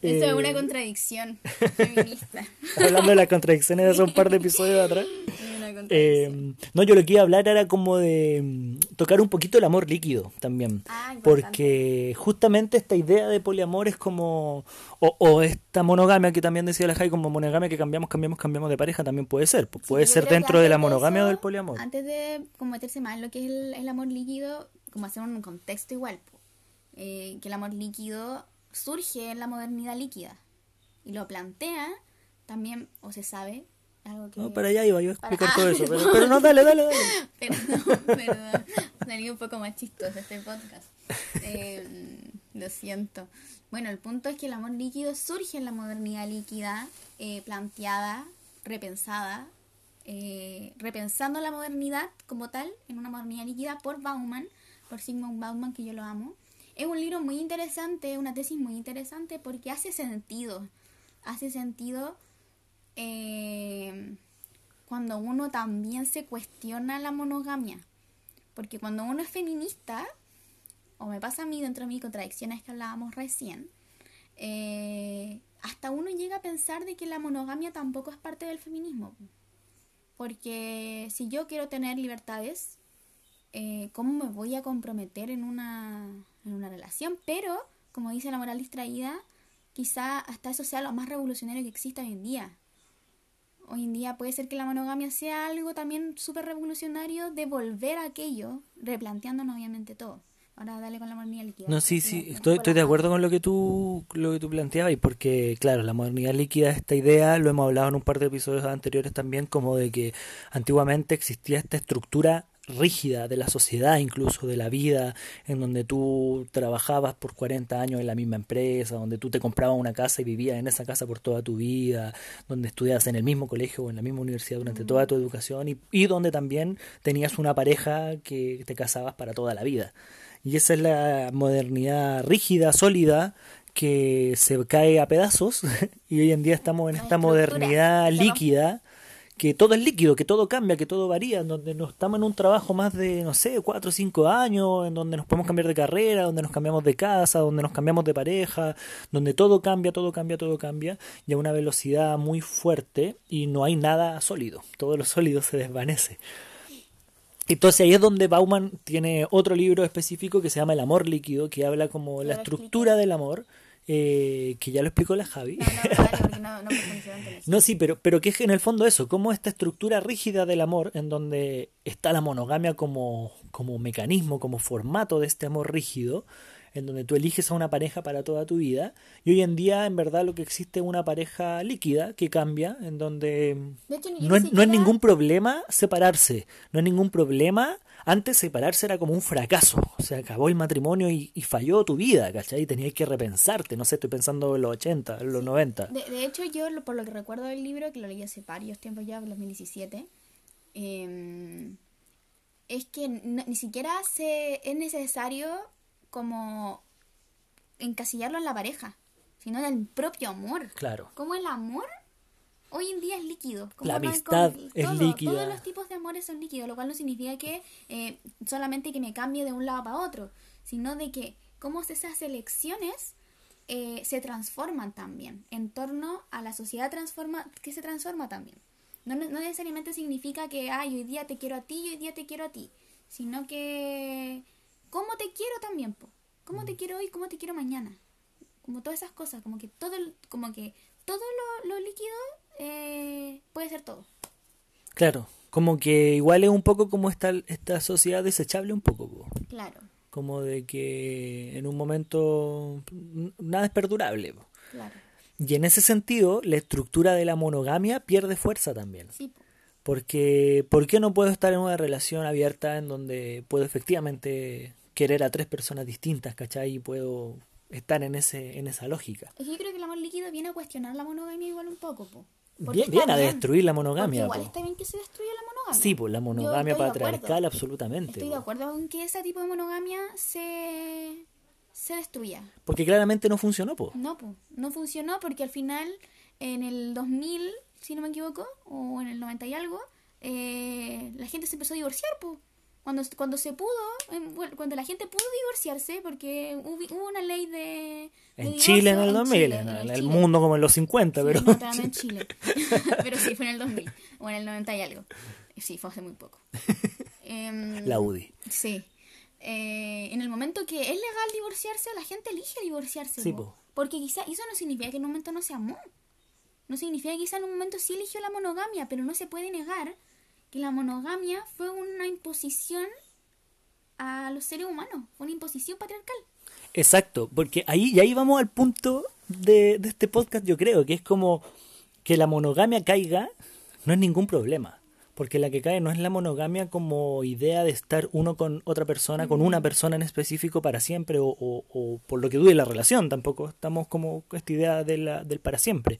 [SPEAKER 2] Eso
[SPEAKER 1] Eh,
[SPEAKER 2] es una contradicción feminista.
[SPEAKER 1] Hablando de las contradicciones de hace un par de episodios atrás. Eh, no, yo lo que iba a hablar era como de mm, tocar un poquito el amor líquido también.
[SPEAKER 2] Ah,
[SPEAKER 1] porque justamente esta idea de poliamor es como. O, o esta monogamia que también decía la Jai, como monogamia que cambiamos, cambiamos, cambiamos de pareja, también puede ser. Pu- Puede ser dentro de la monogamia o
[SPEAKER 2] eso,
[SPEAKER 1] del poliamor.
[SPEAKER 2] Antes de como meterse más en lo que es el, el amor líquido, como hacer un contexto igual. Eh, que el amor líquido surge en la modernidad líquida y lo plantea también, o se sabe, algo que...
[SPEAKER 1] No, para allá iba yo a
[SPEAKER 2] Para-
[SPEAKER 1] explicar
[SPEAKER 2] ah,
[SPEAKER 1] todo eso. Pero,
[SPEAKER 2] perdón.
[SPEAKER 1] pero no, dale, dale, dale.
[SPEAKER 2] Perdón, perdón. Salí un poco más chistoso este podcast. Eh, lo siento. Bueno, el punto es que el amor líquido surge en la modernidad líquida, eh, planteada, repensada, eh, repensando la modernidad como tal, en una modernidad líquida por Bauman, por Sigmund Bauman, que yo lo amo. Es un libro muy interesante, una tesis muy interesante porque hace sentido. Hace sentido eh, cuando uno también se cuestiona la monogamia. Porque cuando uno es feminista, o me pasa a mí dentro de mis contradicciones que hablábamos recién, eh, hasta uno llega a pensar de que la monogamia tampoco es parte del feminismo. Porque si yo quiero tener libertades, eh, ¿cómo me voy a comprometer en una, en una relación? Pero, como dice la moral distraída, quizá hasta eso sea lo más revolucionario que exista hoy en día. Hoy en día puede ser que la monogamia sea algo también súper revolucionario de volver a aquello, replanteándonos obviamente todo. Ahora dale con la modernidad líquida.
[SPEAKER 1] No, sí,
[SPEAKER 2] Sí,
[SPEAKER 1] estoy, estoy de acuerdo con lo que tú lo que tú planteabas y porque claro, la modernidad líquida esta idea lo hemos hablado en un par de episodios anteriores también como de que antiguamente existía esta estructura rígida de la sociedad, incluso de la vida, en donde tú trabajabas por 40 años en la misma empresa, donde tú te comprabas una casa y vivías en esa casa por toda tu vida, donde estudiabas en el mismo colegio o en la misma universidad durante toda tu educación y, y donde también tenías una pareja que te casabas para toda la vida. Y esa es la modernidad rígida, sólida, que se cae a pedazos y hoy en día estamos en esta modernidad líquida que todo es líquido, que todo cambia, que todo varía, en donde no estamos en un trabajo más de, no sé, cuatro o cinco años, en donde nos podemos cambiar de carrera, donde nos cambiamos de casa, donde nos cambiamos de pareja, donde todo cambia, todo cambia, todo cambia, y a una velocidad muy fuerte y no hay nada sólido, todo lo sólido se desvanece. Entonces ahí es donde Bauman tiene otro libro específico que se llama El amor líquido, que habla como la estructura del amor, eh, que ya lo explicó la Javi.
[SPEAKER 2] No,
[SPEAKER 1] sí, pero, pero que es en el fondo eso, como esta estructura rígida del amor, en donde está la monogamia como, como mecanismo, como formato de este amor rígido, en donde tú eliges a una pareja para toda tu vida. Y hoy en día, en verdad, lo que existe es una pareja líquida que cambia, en donde
[SPEAKER 2] hecho,
[SPEAKER 1] no es, no es ningún problema separarse, no es ningún problema. Antes separarse era como un fracaso, o sea, acabó el matrimonio y, y falló tu vida, ¿cachai? Tenías que repensarte, no sé, estoy pensando en los 80, en los 90.
[SPEAKER 2] De, de hecho, yo, por lo que recuerdo del libro, que lo leí hace varios tiempos ya, en 2017, eh, es que no- ni siquiera se, es necesario como encasillarlo en la pareja, sino en el propio amor.
[SPEAKER 1] Claro.
[SPEAKER 2] Como el amor hoy en día es líquido. Como
[SPEAKER 1] La amistad
[SPEAKER 2] con-
[SPEAKER 1] es
[SPEAKER 2] todo-
[SPEAKER 1] líquida.
[SPEAKER 2] Todos los tipos de amores son líquidos, lo cual no significa que eh, solamente que me cambie de un lado para otro, sino de que cómo esas elecciones eh, se transforman también en torno a la sociedad transforma que se transforma también. No, no necesariamente significa que ay, hoy día te quiero a ti y hoy día te quiero a ti, sino que cómo te quiero también, po. cómo te quiero hoy, cómo te quiero mañana como todas esas cosas, como que todo, como que todo lo, lo líquido eh, puede ser todo.
[SPEAKER 1] Claro, como que igual es un poco como esta, esta sociedad desechable un poco, po.
[SPEAKER 2] Claro,
[SPEAKER 1] como de que en un momento nada es perdurable. po.
[SPEAKER 2] claro.
[SPEAKER 1] Y en ese sentido, la estructura de la monogamia pierde fuerza también.
[SPEAKER 2] Sí, po.
[SPEAKER 1] Porque, ¿por qué no puedo estar en una relación abierta en donde puedo efectivamente querer a tres personas distintas, ¿cachai? Y puedo estar en, ese, en esa lógica.
[SPEAKER 2] Es que yo creo que el amor líquido viene a cuestionar la monogamia igual un poco, po. Porque
[SPEAKER 1] Bien, a destruir la
[SPEAKER 2] porque
[SPEAKER 1] monogamia.
[SPEAKER 2] igual
[SPEAKER 1] po.
[SPEAKER 2] está bien que se destruya la monogamia.
[SPEAKER 1] Sí, pues la monogamia patriarcal, absolutamente.
[SPEAKER 2] Estoy de acuerdo en que ese tipo de monogamia se, se destruya.
[SPEAKER 1] Porque claramente no funcionó, po.
[SPEAKER 2] No, po, no funcionó porque al final, en el 2000, si no me equivoco, o en el 90 y algo, eh, la gente se empezó a divorciar, po. Cuando, cuando se pudo, em, cuando la gente pudo divorciarse, porque hubo, hubo una ley de... de
[SPEAKER 1] En
[SPEAKER 2] divorcio
[SPEAKER 1] Chile en el 2000,
[SPEAKER 2] Chile,
[SPEAKER 1] en
[SPEAKER 2] en
[SPEAKER 1] el,
[SPEAKER 2] Chile.
[SPEAKER 1] mundo como en los 50,
[SPEAKER 2] Sí,
[SPEAKER 1] pero...
[SPEAKER 2] no, en Chile. pero sí, fue en el 2000, o en el 90 y algo. Sí, fue hace muy poco. Em,
[SPEAKER 1] La UDI.
[SPEAKER 2] Sí. Eh, en el momento que es legal divorciarse, la gente elige divorciarse.
[SPEAKER 1] Sí,
[SPEAKER 2] po. Porque quizá eso no significa que en un momento no se amó. No significa que quizá en un momento sí eligió la monogamia, pero no se puede negar que la monogamia fue una imposición a los seres humanos, fue una imposición patriarcal.
[SPEAKER 1] Exacto, porque ahí, y ahí vamos al punto de, de este podcast, yo creo, que es como que la monogamia caiga no es ningún problema. Porque la que cae no es la monogamia como idea de estar uno con otra persona, con una persona en específico para siempre o, o- o por lo que dure la relación. Tampoco estamos como con esta idea de la- del para siempre.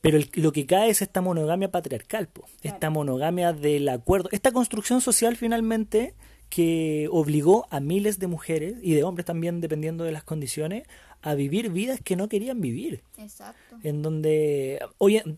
[SPEAKER 1] Pero el- lo que cae es esta monogamia patriarcal, po. esta monogamia del acuerdo, esta construcción social finalmente que obligó a miles de mujeres y de hombres también, dependiendo de las condiciones, a vivir vidas que no querían vivir.
[SPEAKER 2] Exacto.
[SPEAKER 1] En donde hoy en,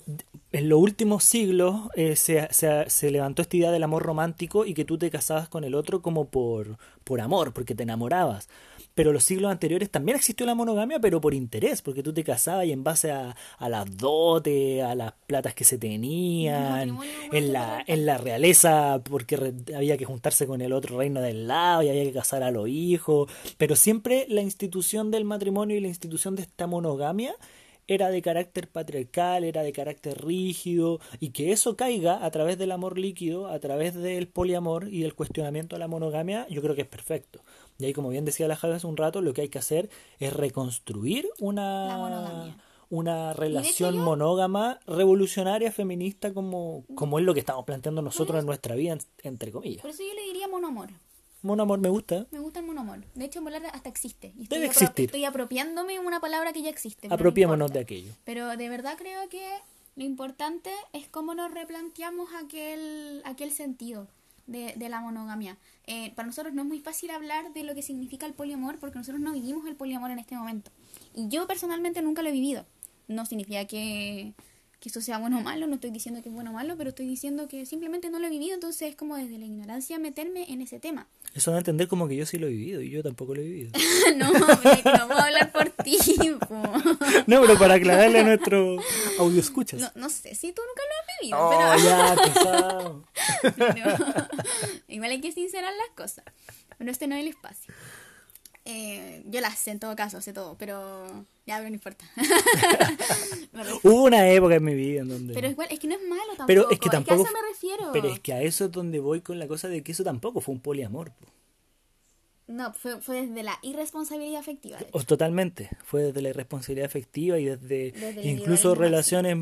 [SPEAKER 1] en los últimos siglos eh, se, se- se levantó esta idea del amor romántico y que tú te casabas con el otro como por, por amor, porque te enamorabas. Pero los siglos anteriores también existió la monogamia, pero por interés, porque tú te casabas y en base a, a las dotes, a las platas que se tenían, en la, en la realeza, porque re- había que juntarse con el otro reino del lado y había que casar a los hijos. Pero siempre la institución del matrimonio y la institución de esta monogamia era de carácter patriarcal, era de carácter rígido, y que eso caiga a través del amor líquido, a través del poliamor y del cuestionamiento a la monogamia, yo creo que es perfecto. Y ahí, como bien decía la Javi hace un rato, lo que hay que hacer es reconstruir una, una relación
[SPEAKER 2] yo-
[SPEAKER 1] monógama, revolucionaria, feminista, como, como es lo que estamos planteando nosotros en nuestra vida, en- entre comillas.
[SPEAKER 2] Por eso yo le diría monoamor.
[SPEAKER 1] Monoamor me gusta.
[SPEAKER 2] Me gusta el monoamor. De hecho, en volar hasta existe. Y estoy
[SPEAKER 1] Debe existir.
[SPEAKER 2] Estoy apropiándome una palabra que ya existe. no
[SPEAKER 1] Apropiémonos de aquello.
[SPEAKER 2] Pero de verdad creo que lo importante es cómo nos replanteamos aquel, aquel sentido de, de la monogamia. Eh, para nosotros no es muy fácil hablar de lo que significa el poliamor porque nosotros no vivimos el poliamor en este momento. Y yo personalmente nunca lo he vivido. No significa que, que eso sea bueno o malo, no estoy diciendo que es bueno o malo, pero estoy diciendo que simplemente no lo he vivido, entonces es como desde la ignorancia meterme en ese tema.
[SPEAKER 1] Eso da a entender como que yo sí lo he vivido y yo tampoco lo he vivido.
[SPEAKER 2] no, es que no puedo hablar por ti. po.
[SPEAKER 1] No, pero para aclararle a nuestro audio escuchas.
[SPEAKER 2] No, no sé si tú nunca lo has vivido,
[SPEAKER 1] Oh,
[SPEAKER 2] pero...
[SPEAKER 1] ya, pesado.
[SPEAKER 2] Pero igual hay que sincerar las cosas. Pero este no es el espacio. Eh, yo las sé en todo caso, sé todo, pero ya, pero no importa.
[SPEAKER 1] Hubo una época en mi vida en donde...
[SPEAKER 2] pero igual, es que no es malo tampoco.
[SPEAKER 1] Pero es que tampoco...
[SPEAKER 2] a eso me refiero.
[SPEAKER 1] Pero es que a eso es donde voy con la cosa de que eso tampoco fue un poliamor. po.
[SPEAKER 2] No, fue, fue desde la irresponsabilidad afectiva.
[SPEAKER 1] O Totalmente, fue desde la irresponsabilidad afectiva y desde, incluso relaciones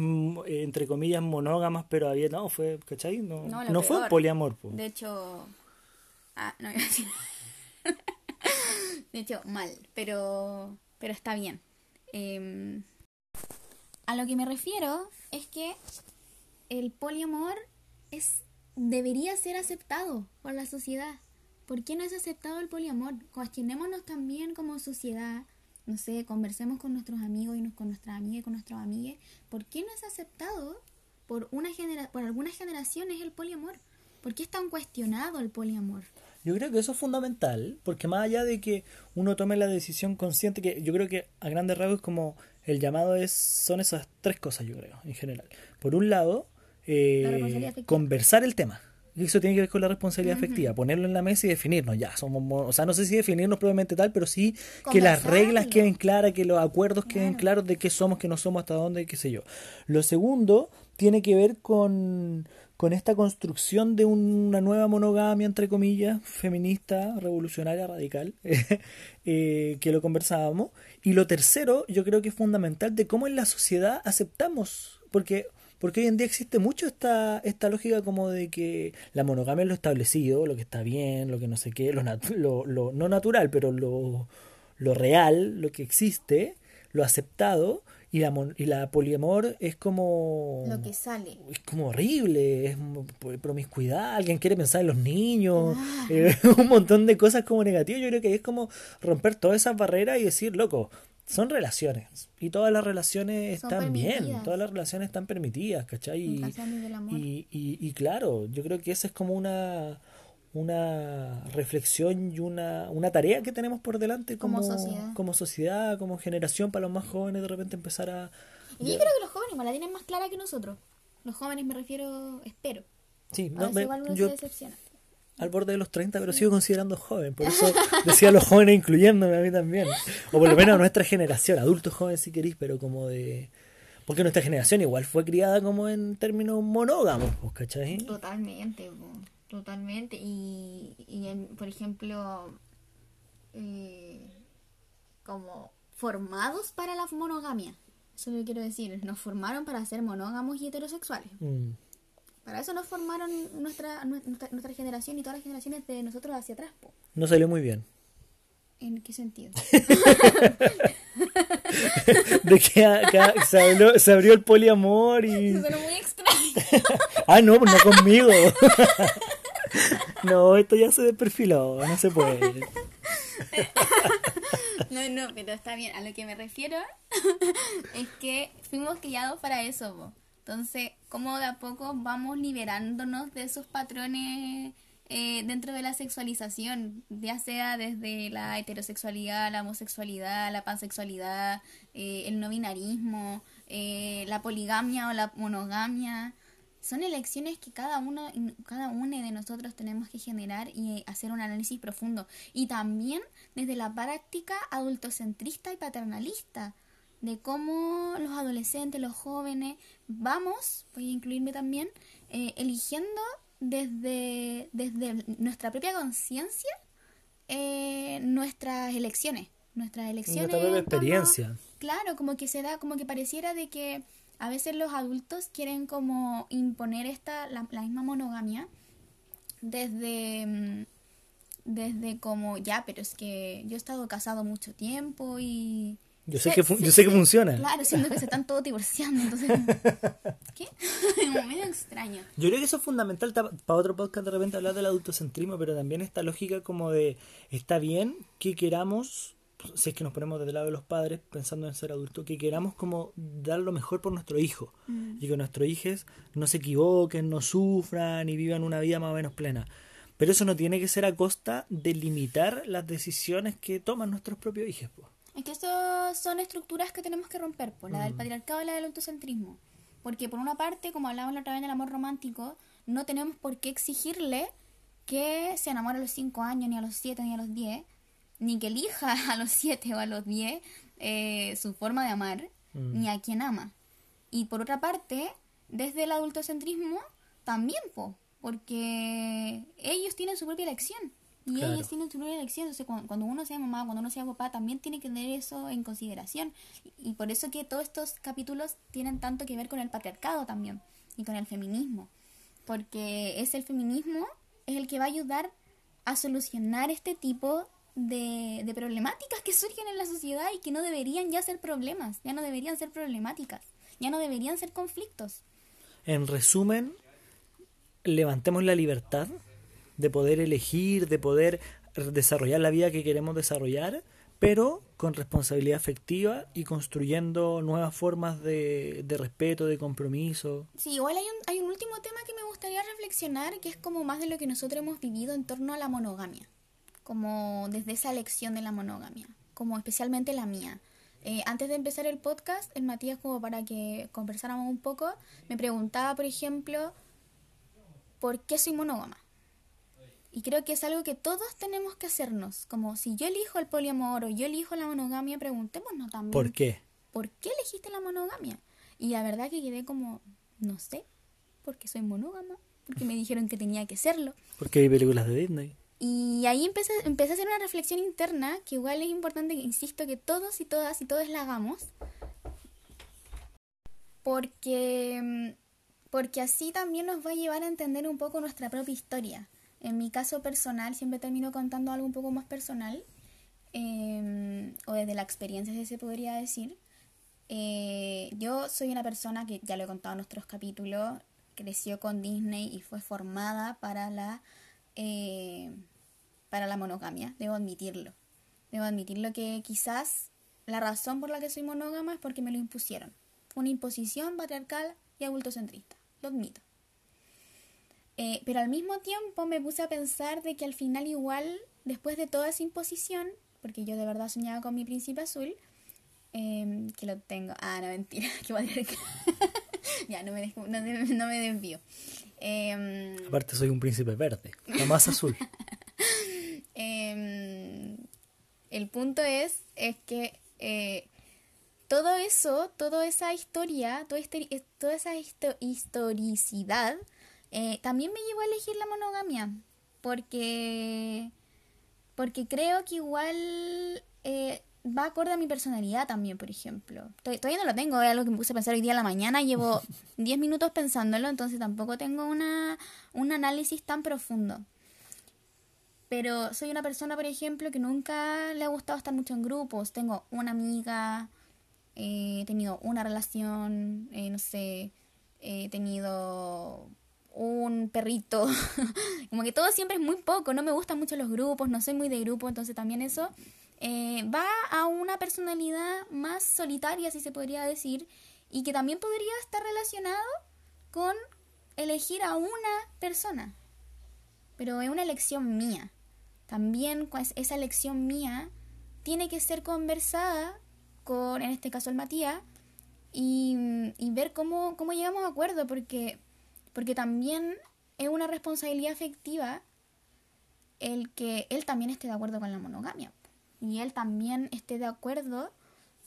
[SPEAKER 1] eh, entre comillas monógamas, pero había, no, fue, ¿cachai? No,
[SPEAKER 2] No,
[SPEAKER 1] fue poliamor. po.
[SPEAKER 2] De hecho. Ah, no iba a decir. De hecho, mal, pero, pero está bien. Eh, a lo que me refiero es que el poliamor es, debería ser aceptado por la sociedad. ¿Por qué no es aceptado el poliamor? Cuestionémonos también como sociedad. No sé, conversemos con nuestros amigos y nos- con nuestras amigas y con nuestros amigues. ¿Por qué no es aceptado por, una genera por algunas generaciones el poliamor? ¿Por qué es tan cuestionado el poliamor?
[SPEAKER 1] Yo creo que eso es fundamental, porque más allá de que uno tome la decisión consciente, que yo creo que a grandes rasgos como el llamado es son esas tres cosas, yo creo, en general. Por un lado, eh,
[SPEAKER 2] La
[SPEAKER 1] conversar el tema. Y eso tiene que ver con la responsabilidad afectiva, ponerlo en la mesa y definirnos ya. Somos, mo- o sea, no sé si definirnos propiamente tal, pero sí que las reglas queden claras, que los acuerdos queden
[SPEAKER 2] Claro.
[SPEAKER 1] claros de qué somos, qué no somos, hasta dónde, qué sé yo. Lo segundo tiene que ver con, con esta construcción de una nueva monogamia, entre comillas, feminista, revolucionaria, radical, eh, que lo conversábamos. Y lo tercero, yo creo que es fundamental de cómo en la sociedad aceptamos, porque... Porque hoy en día existe mucho esta, esta lógica como de que la monogamia es lo establecido, lo que está bien, lo que no sé qué, lo, nat- lo, lo no natural, pero lo, lo real, lo que existe, lo aceptado, y la, mon- y la poliamor es como...
[SPEAKER 2] Lo que sale.
[SPEAKER 1] Es como horrible, es promiscuidad, alguien quiere pensar en los niños, eh, un montón de cosas como negativas. Yo creo que es como romper todas esas barreras y decir, loco, son relaciones. Y todas las relaciones
[SPEAKER 2] Son
[SPEAKER 1] están bien, todas las relaciones están permitidas, ¿cachai? Y, y, y claro, yo creo que esa es como una una reflexión y una, una tarea que tenemos por delante como,
[SPEAKER 2] Como sociedad.
[SPEAKER 1] como sociedad, como generación para los más jóvenes de repente empezar a
[SPEAKER 2] Y yo creo que los jóvenes igual la tienen más clara que nosotros. Los jóvenes me refiero, espero.
[SPEAKER 1] sí,
[SPEAKER 2] A
[SPEAKER 1] no, me-
[SPEAKER 2] igual uno
[SPEAKER 1] yo
[SPEAKER 2] se decepciona.
[SPEAKER 1] al borde de los 30, pero sigo considerando joven. Por eso decía los jóvenes, incluyéndome a mí también. O por lo menos a nuestra generación, adultos jóvenes si queréis, pero como de... Porque nuestra generación igual fue criada como en términos monógamos, pues, ¿cachai?
[SPEAKER 2] Totalmente, totalmente. Y, y en- por ejemplo, eh, como formados para la monogamia. Eso es lo que quiero decir. Nos formaron para ser monógamos y heterosexuales.
[SPEAKER 1] Mm.
[SPEAKER 2] Para eso nos formaron nuestra, nuestra, nuestra generación y todas las generaciones de nosotros hacia atrás. po.
[SPEAKER 1] No salió muy bien.
[SPEAKER 2] ¿En qué sentido?
[SPEAKER 1] De que se, habló- se abrió el poliamor y...
[SPEAKER 2] Suena muy extraño.
[SPEAKER 1] Ah, no, pues no conmigo. No, esto ya se desperfiló, no se puede.
[SPEAKER 2] No, no, pero está bien. A lo que me refiero es que fuimos criados para eso. po. Entonces, ¿cómo de a poco vamos liberándonos de esos patrones eh, dentro de la sexualización? Ya sea desde la heterosexualidad, la homosexualidad, la pansexualidad, eh, el no binarismo, eh, la poligamia o la monogamia. Son elecciones que cada uno, cada uno de nosotros tenemos que generar y hacer un análisis profundo. Y también desde la práctica adultocentrista y paternalista, de cómo los adolescentes, los jóvenes, vamos, voy a incluirme también, eh, eligiendo desde, desde nuestra propia conciencia eh, nuestras elecciones. Nuestras elecciones.
[SPEAKER 1] Nuestra propia experiencia.
[SPEAKER 2] Claro, como que se da, como que pareciera de que a veces los adultos quieren como imponer esta, la, la misma monogamia desde, mm, desde como, ya, pero es que yo he estado casado mucho tiempo y...
[SPEAKER 1] Yo sé que, yo sé que funciona.
[SPEAKER 2] Claro, siento que se están todos divorciando, entonces... ¿Qué? Medio extraño.
[SPEAKER 1] Yo creo que eso es fundamental para otro podcast de repente hablar del adultocentrismo, pero también esta lógica como de está bien que queramos, si es que nos ponemos del lado de los padres pensando en ser adultos, que queramos como dar lo mejor por nuestro hijo y que nuestros hijos no se equivoquen, no sufran y vivan una vida más o menos plena. Pero eso no tiene que ser a costa de limitar las decisiones que toman nuestros propios hijos. po.
[SPEAKER 2] Es que eso son estructuras que tenemos que romper, pues la del
[SPEAKER 1] Mm.
[SPEAKER 2] patriarcado y la del autocentrismo. Porque por una parte, como hablábamos la otra vez del amor romántico, no tenemos por qué exigirle que se enamore a los 5 años, ni a los 7, ni a los 10, ni que elija a los 7 o a los 10 eh, su forma de amar,
[SPEAKER 1] Mm.
[SPEAKER 2] ni a quien ama. Y por otra parte, desde el adultocentrismo, también, po, porque ellos tienen su propia elección. Y ellos tienen su propia elección. Entonces, cuando, uno sea mamá, cuando uno sea papá, también tiene que tener eso en consideración. Y, por eso que todos estos capítulos tienen tanto que ver con el patriarcado también y con el feminismo. Porque es el feminismo, es el que va a ayudar a solucionar este tipo de, de problemáticas que surgen en la sociedad y que no deberían ya ser problemas, ya no deberían ser problemáticas, ya no deberían ser conflictos.
[SPEAKER 1] En resumen, levantemos la libertad de poder elegir, de poder desarrollar la vida que queremos desarrollar, pero con responsabilidad afectiva y construyendo nuevas formas de, de respeto, de compromiso.
[SPEAKER 2] Sí, igual hay un, hay un último tema que me gustaría reflexionar, que es como más de lo que nosotros hemos vivido en torno a la monogamia, como desde esa elección de la monogamia, como especialmente la mía. Eh, antes de empezar el podcast, el Matías, como para que conversáramos un poco, me preguntaba, por ejemplo, ¿por qué soy monógama? Y creo que es algo que todos tenemos que hacernos. Como si yo elijo el poliamor o yo elijo la monogamia, preguntémonos también.
[SPEAKER 1] ¿Por qué?
[SPEAKER 2] ¿Por qué elegiste la monogamia? Y la verdad que quedé como, no sé, porque soy monógama, porque me dijeron que tenía que serlo.
[SPEAKER 1] Porque hay películas de Disney.
[SPEAKER 2] Y ahí empecé, empecé a hacer una reflexión interna, que igual es importante, insisto, que todos y todas y todos la hagamos. Porque porque así también nos va a llevar a entender un poco nuestra propia historia. En mi caso personal, siempre termino contando algo un poco más personal, em, o desde la experiencia, si se podría decir. Eh, yo soy una persona que, ya lo he contado en nuestros capítulos, creció con Disney y fue formada para la, eh, para la monogamia, debo admitirlo. Debo admitirlo que quizás la razón por la que soy monógama es porque me lo impusieron. Una imposición patriarcal y adultocentrista, lo admito. Eh, pero al mismo tiempo me puse a pensar de que al final igual, después de toda esa imposición, porque yo de verdad soñaba con mi príncipe azul, em, que lo tengo. Ah, no, mentira, que voy a ya, no me, no, me desvío. Em,
[SPEAKER 1] Aparte soy un príncipe verde, no más azul.
[SPEAKER 2] Em, el punto es, es que eh, todo eso, toda esa historia, toda, este, eh, toda esa historicidad, eh, también me llevó a elegir la monogamia. Porque, porque creo que igual eh, va acorde a mi personalidad también, por ejemplo. Todavía no lo tengo, es algo que me puse a pensar hoy día a la mañana, llevo 10 minutos pensándolo, entonces tampoco tengo una, un análisis tan profundo. Pero soy una persona, por ejemplo, que nunca le ha gustado estar mucho en grupos. Tengo una amiga, he tenido una relación, eh, no sé, he tenido un perrito, como que todo siempre es muy poco, no me gustan mucho los grupos, no soy muy de grupo, entonces también eso eh, va a una personalidad más solitaria, si se podría decir, y que también podría estar relacionado con elegir a una persona, pero es una elección mía. También pues, esa elección mía tiene que ser conversada con, en este caso, el Matías, y, ver cómo, cómo llegamos a acuerdo, porque, porque también es una responsabilidad afectiva el que él también esté de acuerdo con la monogamia y él también esté de acuerdo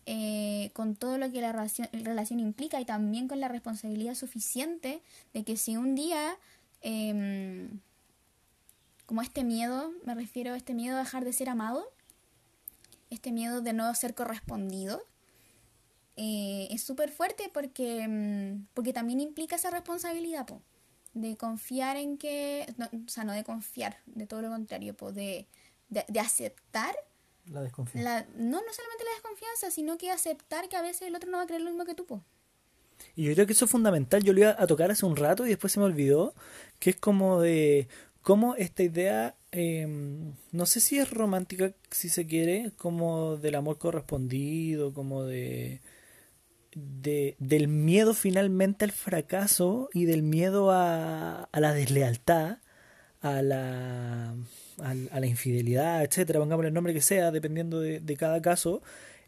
[SPEAKER 2] eh, con todo lo que la relación, relación, implica y también con la responsabilidad suficiente de que si un día, em, como este miedo, me refiero a este miedo a dejar de ser amado, este miedo de no ser correspondido, eh, es súper fuerte porque, mm, porque también implica esa responsabilidad, de confiar en que, o sea, no de confiar, de todo lo contrario, de, de, aceptar.
[SPEAKER 1] La desconfianza.
[SPEAKER 2] no, no solamente la desconfianza, sino que aceptar que a veces el otro no va a creer lo mismo que tú. Po.
[SPEAKER 1] Y yo creo que eso es fundamental. Yo lo iba a tocar hace un rato y después se me olvidó, que es como de cómo esta idea Em, no sé si es romántica, si se quiere, como del amor correspondido, como de, de del miedo finalmente al fracaso y del miedo a, a la deslealtad, a la, a, la infidelidad, etcétera, pongámosle el nombre que sea, dependiendo de, de cada caso,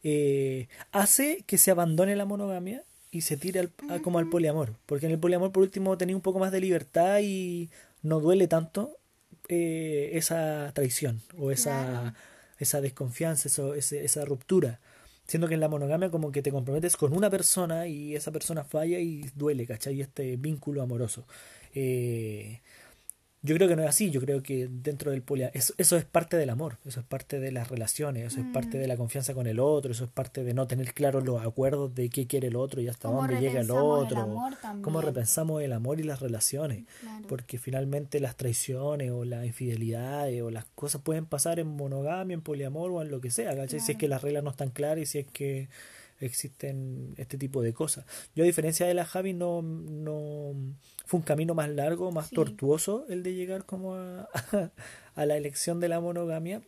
[SPEAKER 1] eh, hace que se abandone la monogamia y se tire al, como al poliamor. Porque en el poliamor, por último, tenía un poco más de libertad y no duele tanto eh, esa traición o esa, esa desconfianza, eso, esa ruptura. Siendo que en la monogamia como que te comprometes con una persona y esa persona falla y duele, ¿cachai? Este vínculo amoroso. Eh, yo creo que no es así, yo creo que dentro del poliamor, eso, eso es parte del amor, eso es parte de las relaciones, eso es parte
[SPEAKER 2] Mm.
[SPEAKER 1] de la confianza con el otro, eso es parte de no tener claros los acuerdos de qué quiere el otro y hasta dónde llega el
[SPEAKER 2] el
[SPEAKER 1] otro,
[SPEAKER 2] amor
[SPEAKER 1] cómo repensamos el amor y las relaciones,
[SPEAKER 2] Claro.
[SPEAKER 1] porque finalmente las traiciones o las infidelidades o las cosas pueden pasar en monogamia, en poliamor o en lo que sea, ¿cachai? Si es
[SPEAKER 2] Claro.
[SPEAKER 1] que las reglas no están claras y si es que existen este tipo de cosas. Yo a diferencia de la Javi no, no fue un camino más largo, más
[SPEAKER 2] Sí.
[SPEAKER 1] tortuoso el de llegar como a, a la elección de la monogamia,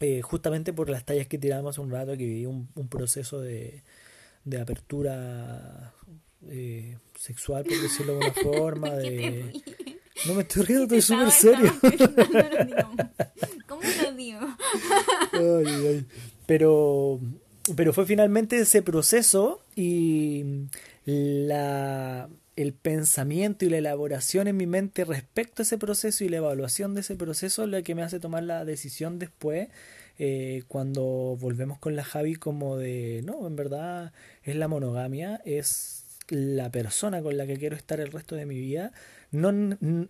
[SPEAKER 1] eh, justamente por las tallas que tiramos hace un rato, que viví un, un proceso de, de apertura eh, sexual, por decirlo de una forma,
[SPEAKER 2] ¿Por qué te
[SPEAKER 1] de... No me estoy riendo, estoy súper serio. Ay, ay. Pero, pero fue finalmente ese proceso y la, el pensamiento y la elaboración en mi mente respecto a ese proceso y la evaluación de ese proceso lo que me hace tomar la decisión después eh, cuando volvemos con la Javi como de, no, en verdad es la monogamia, es la persona con la que quiero estar el resto de mi vida. No,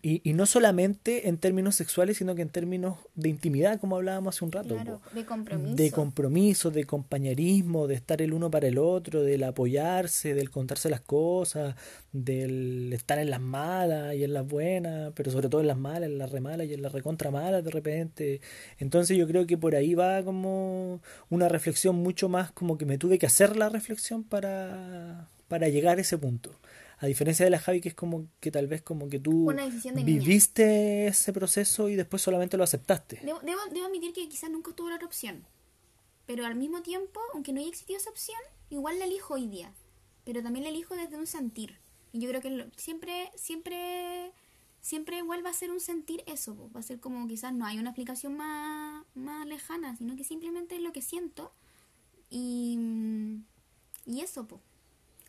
[SPEAKER 1] y, y no solamente en términos sexuales, sino que en términos de intimidad, como hablábamos hace un rato.
[SPEAKER 2] Claro,
[SPEAKER 1] po.
[SPEAKER 2] de compromiso.
[SPEAKER 1] De compromiso, de compañerismo, de estar el uno para el otro, del apoyarse, del contarse las cosas, del estar en las malas y en las buenas, pero sobre todo en las malas, en las remalas y en las recontra malas de repente. Entonces yo creo que por ahí va como una reflexión mucho más como que me tuve que hacer la reflexión para, para llegar a ese punto. A diferencia de la Javi, que es como que tal vez como que tú
[SPEAKER 2] niña.
[SPEAKER 1] viviste ese proceso y después solamente lo aceptaste.
[SPEAKER 2] Debo, debo, debo admitir que quizás nunca tuve la otra opción. Pero al mismo tiempo, aunque no haya existido esa opción, igual la elijo hoy día. Pero también la elijo desde un sentir. Y yo creo que lo- siempre, siempre, siempre igual va a ser un sentir eso. Va a ser como quizás no hay una explicación más, más lejana, sino que simplemente es lo que siento. Y, y eso, po.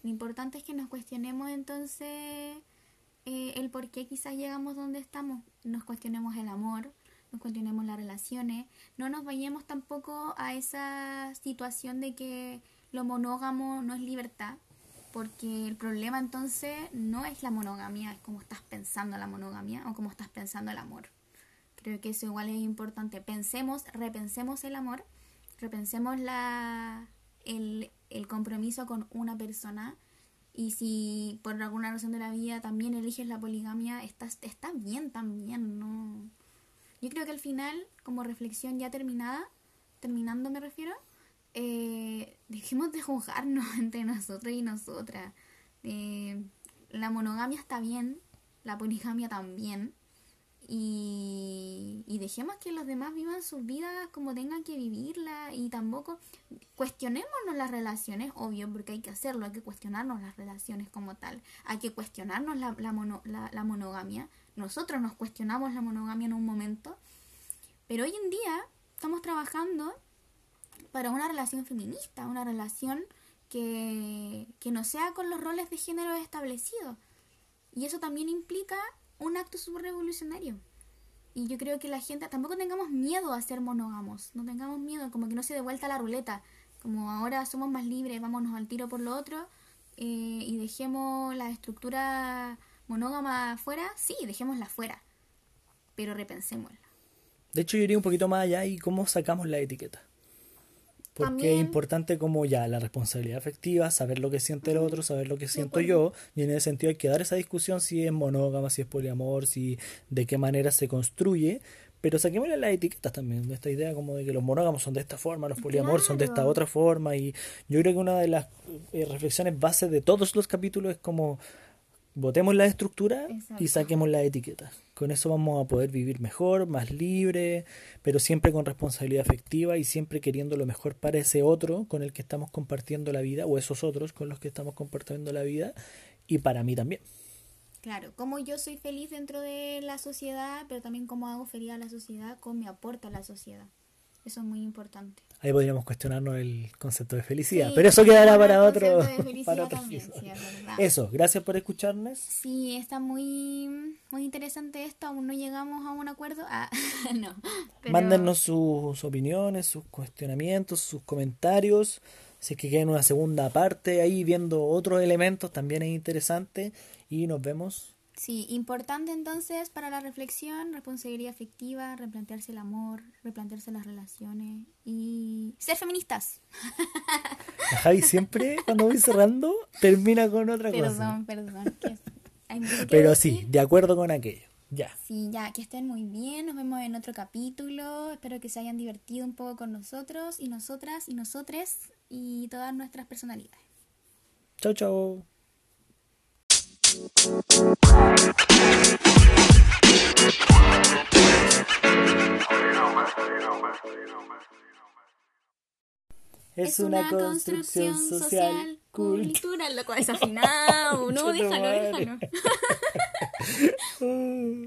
[SPEAKER 2] Lo importante es que nos cuestionemos entonces eh, el por qué quizás llegamos donde estamos. Nos cuestionemos el amor, nos cuestionemos las relaciones. No nos vayamos tampoco a esa situación de que lo monógamo no es libertad. Porque el problema entonces no es la monogamia, es cómo estás pensando la monogamia o cómo estás pensando el amor. Creo que eso igual es importante. Pensemos, repensemos el amor, repensemos la, el, el compromiso con una persona y si por alguna razón de la vida también eliges la poligamia, estás, está bien también, ¿no? Yo creo que al final, como reflexión ya terminada, terminando me refiero, eh, dejemos de juzgarnos entre nosotros y nosotras. Eh, la monogamia está bien, la poligamia también. Y, y dejemos que los demás vivan sus vidas como tengan que vivirla y tampoco cuestionémonos las relaciones, obvio, porque hay que hacerlo, hay que cuestionarnos las relaciones como tal, hay que cuestionarnos la, la, mono- la- la monogamia. Nosotros nos cuestionamos la monogamia en un momento, pero hoy en día estamos trabajando para una relación feminista, una relación que, que no sea con los roles de género establecidos. Y eso también implica un acto súper revolucionario. Y yo creo que la gente, tampoco tengamos miedo a ser monógamos, no tengamos miedo, como que no se dé vuelta la ruleta, como ahora somos más libres, vámonos al tiro por lo otro eh, y dejemos la estructura monógama fuera, sí, dejémosla fuera, pero repensémosla.
[SPEAKER 1] De hecho, yo iría un poquito más allá y cómo sacamos la etiqueta. Porque
[SPEAKER 2] También-
[SPEAKER 1] es importante como ya la responsabilidad afectiva, saber lo que siente el otro, saber lo que siento yo, y en ese sentido hay que dar esa discusión si es monógama, si es poliamor, si de qué manera se construye, pero saquémosle las etiquetas también, de esta idea como de que los monógamos son de esta forma, los poliamor son de esta otra forma, y yo creo que una de las eh, reflexiones base de todos los capítulos es como Botemos la estructura y saquemos la etiqueta. Con eso vamos a poder vivir mejor, más libre, pero siempre con responsabilidad afectiva y siempre queriendo lo mejor para ese otro con el que estamos compartiendo la vida, o esos otros con los que estamos compartiendo la vida, y para mí también.
[SPEAKER 2] Claro, como yo soy feliz dentro de la sociedad, pero también cómo hago feliz a la sociedad con mi aporte a la sociedad. Eso es muy importante.
[SPEAKER 1] Ahí podríamos cuestionarnos el concepto de felicidad,
[SPEAKER 2] Sí,
[SPEAKER 1] pero eso quedará para otro, para otro
[SPEAKER 2] también, sí, es.
[SPEAKER 1] Eso, gracias por escucharnos.
[SPEAKER 2] Sí, está muy, muy interesante esto. Aún no llegamos a un acuerdo. Ah, no. pero-
[SPEAKER 1] Mándennos sus opiniones, sus cuestionamientos, sus comentarios. Si es que quieren una segunda parte ahí viendo otros elementos, también es interesante. Y nos vemos
[SPEAKER 2] Sí, importante entonces para la reflexión, responsabilidad afectiva, replantearse el amor, replantearse las relaciones y ser feministas.
[SPEAKER 1] La Javi siempre, cuando voy cerrando, termina con otra cosa.
[SPEAKER 2] Perdón, perdón.
[SPEAKER 1] Pero
[SPEAKER 2] decir.
[SPEAKER 1] sí, de acuerdo con aquello. Ya.
[SPEAKER 2] Sí, ya, que estén muy bien. Nos vemos en otro capítulo. Espero que se hayan divertido un poco con nosotros y nosotras y nosotres y todas nuestras personalidades.
[SPEAKER 1] Chau, chau. Es una construcción social cultural.
[SPEAKER 2] loco, desafinado, no, déjalo, déjalo.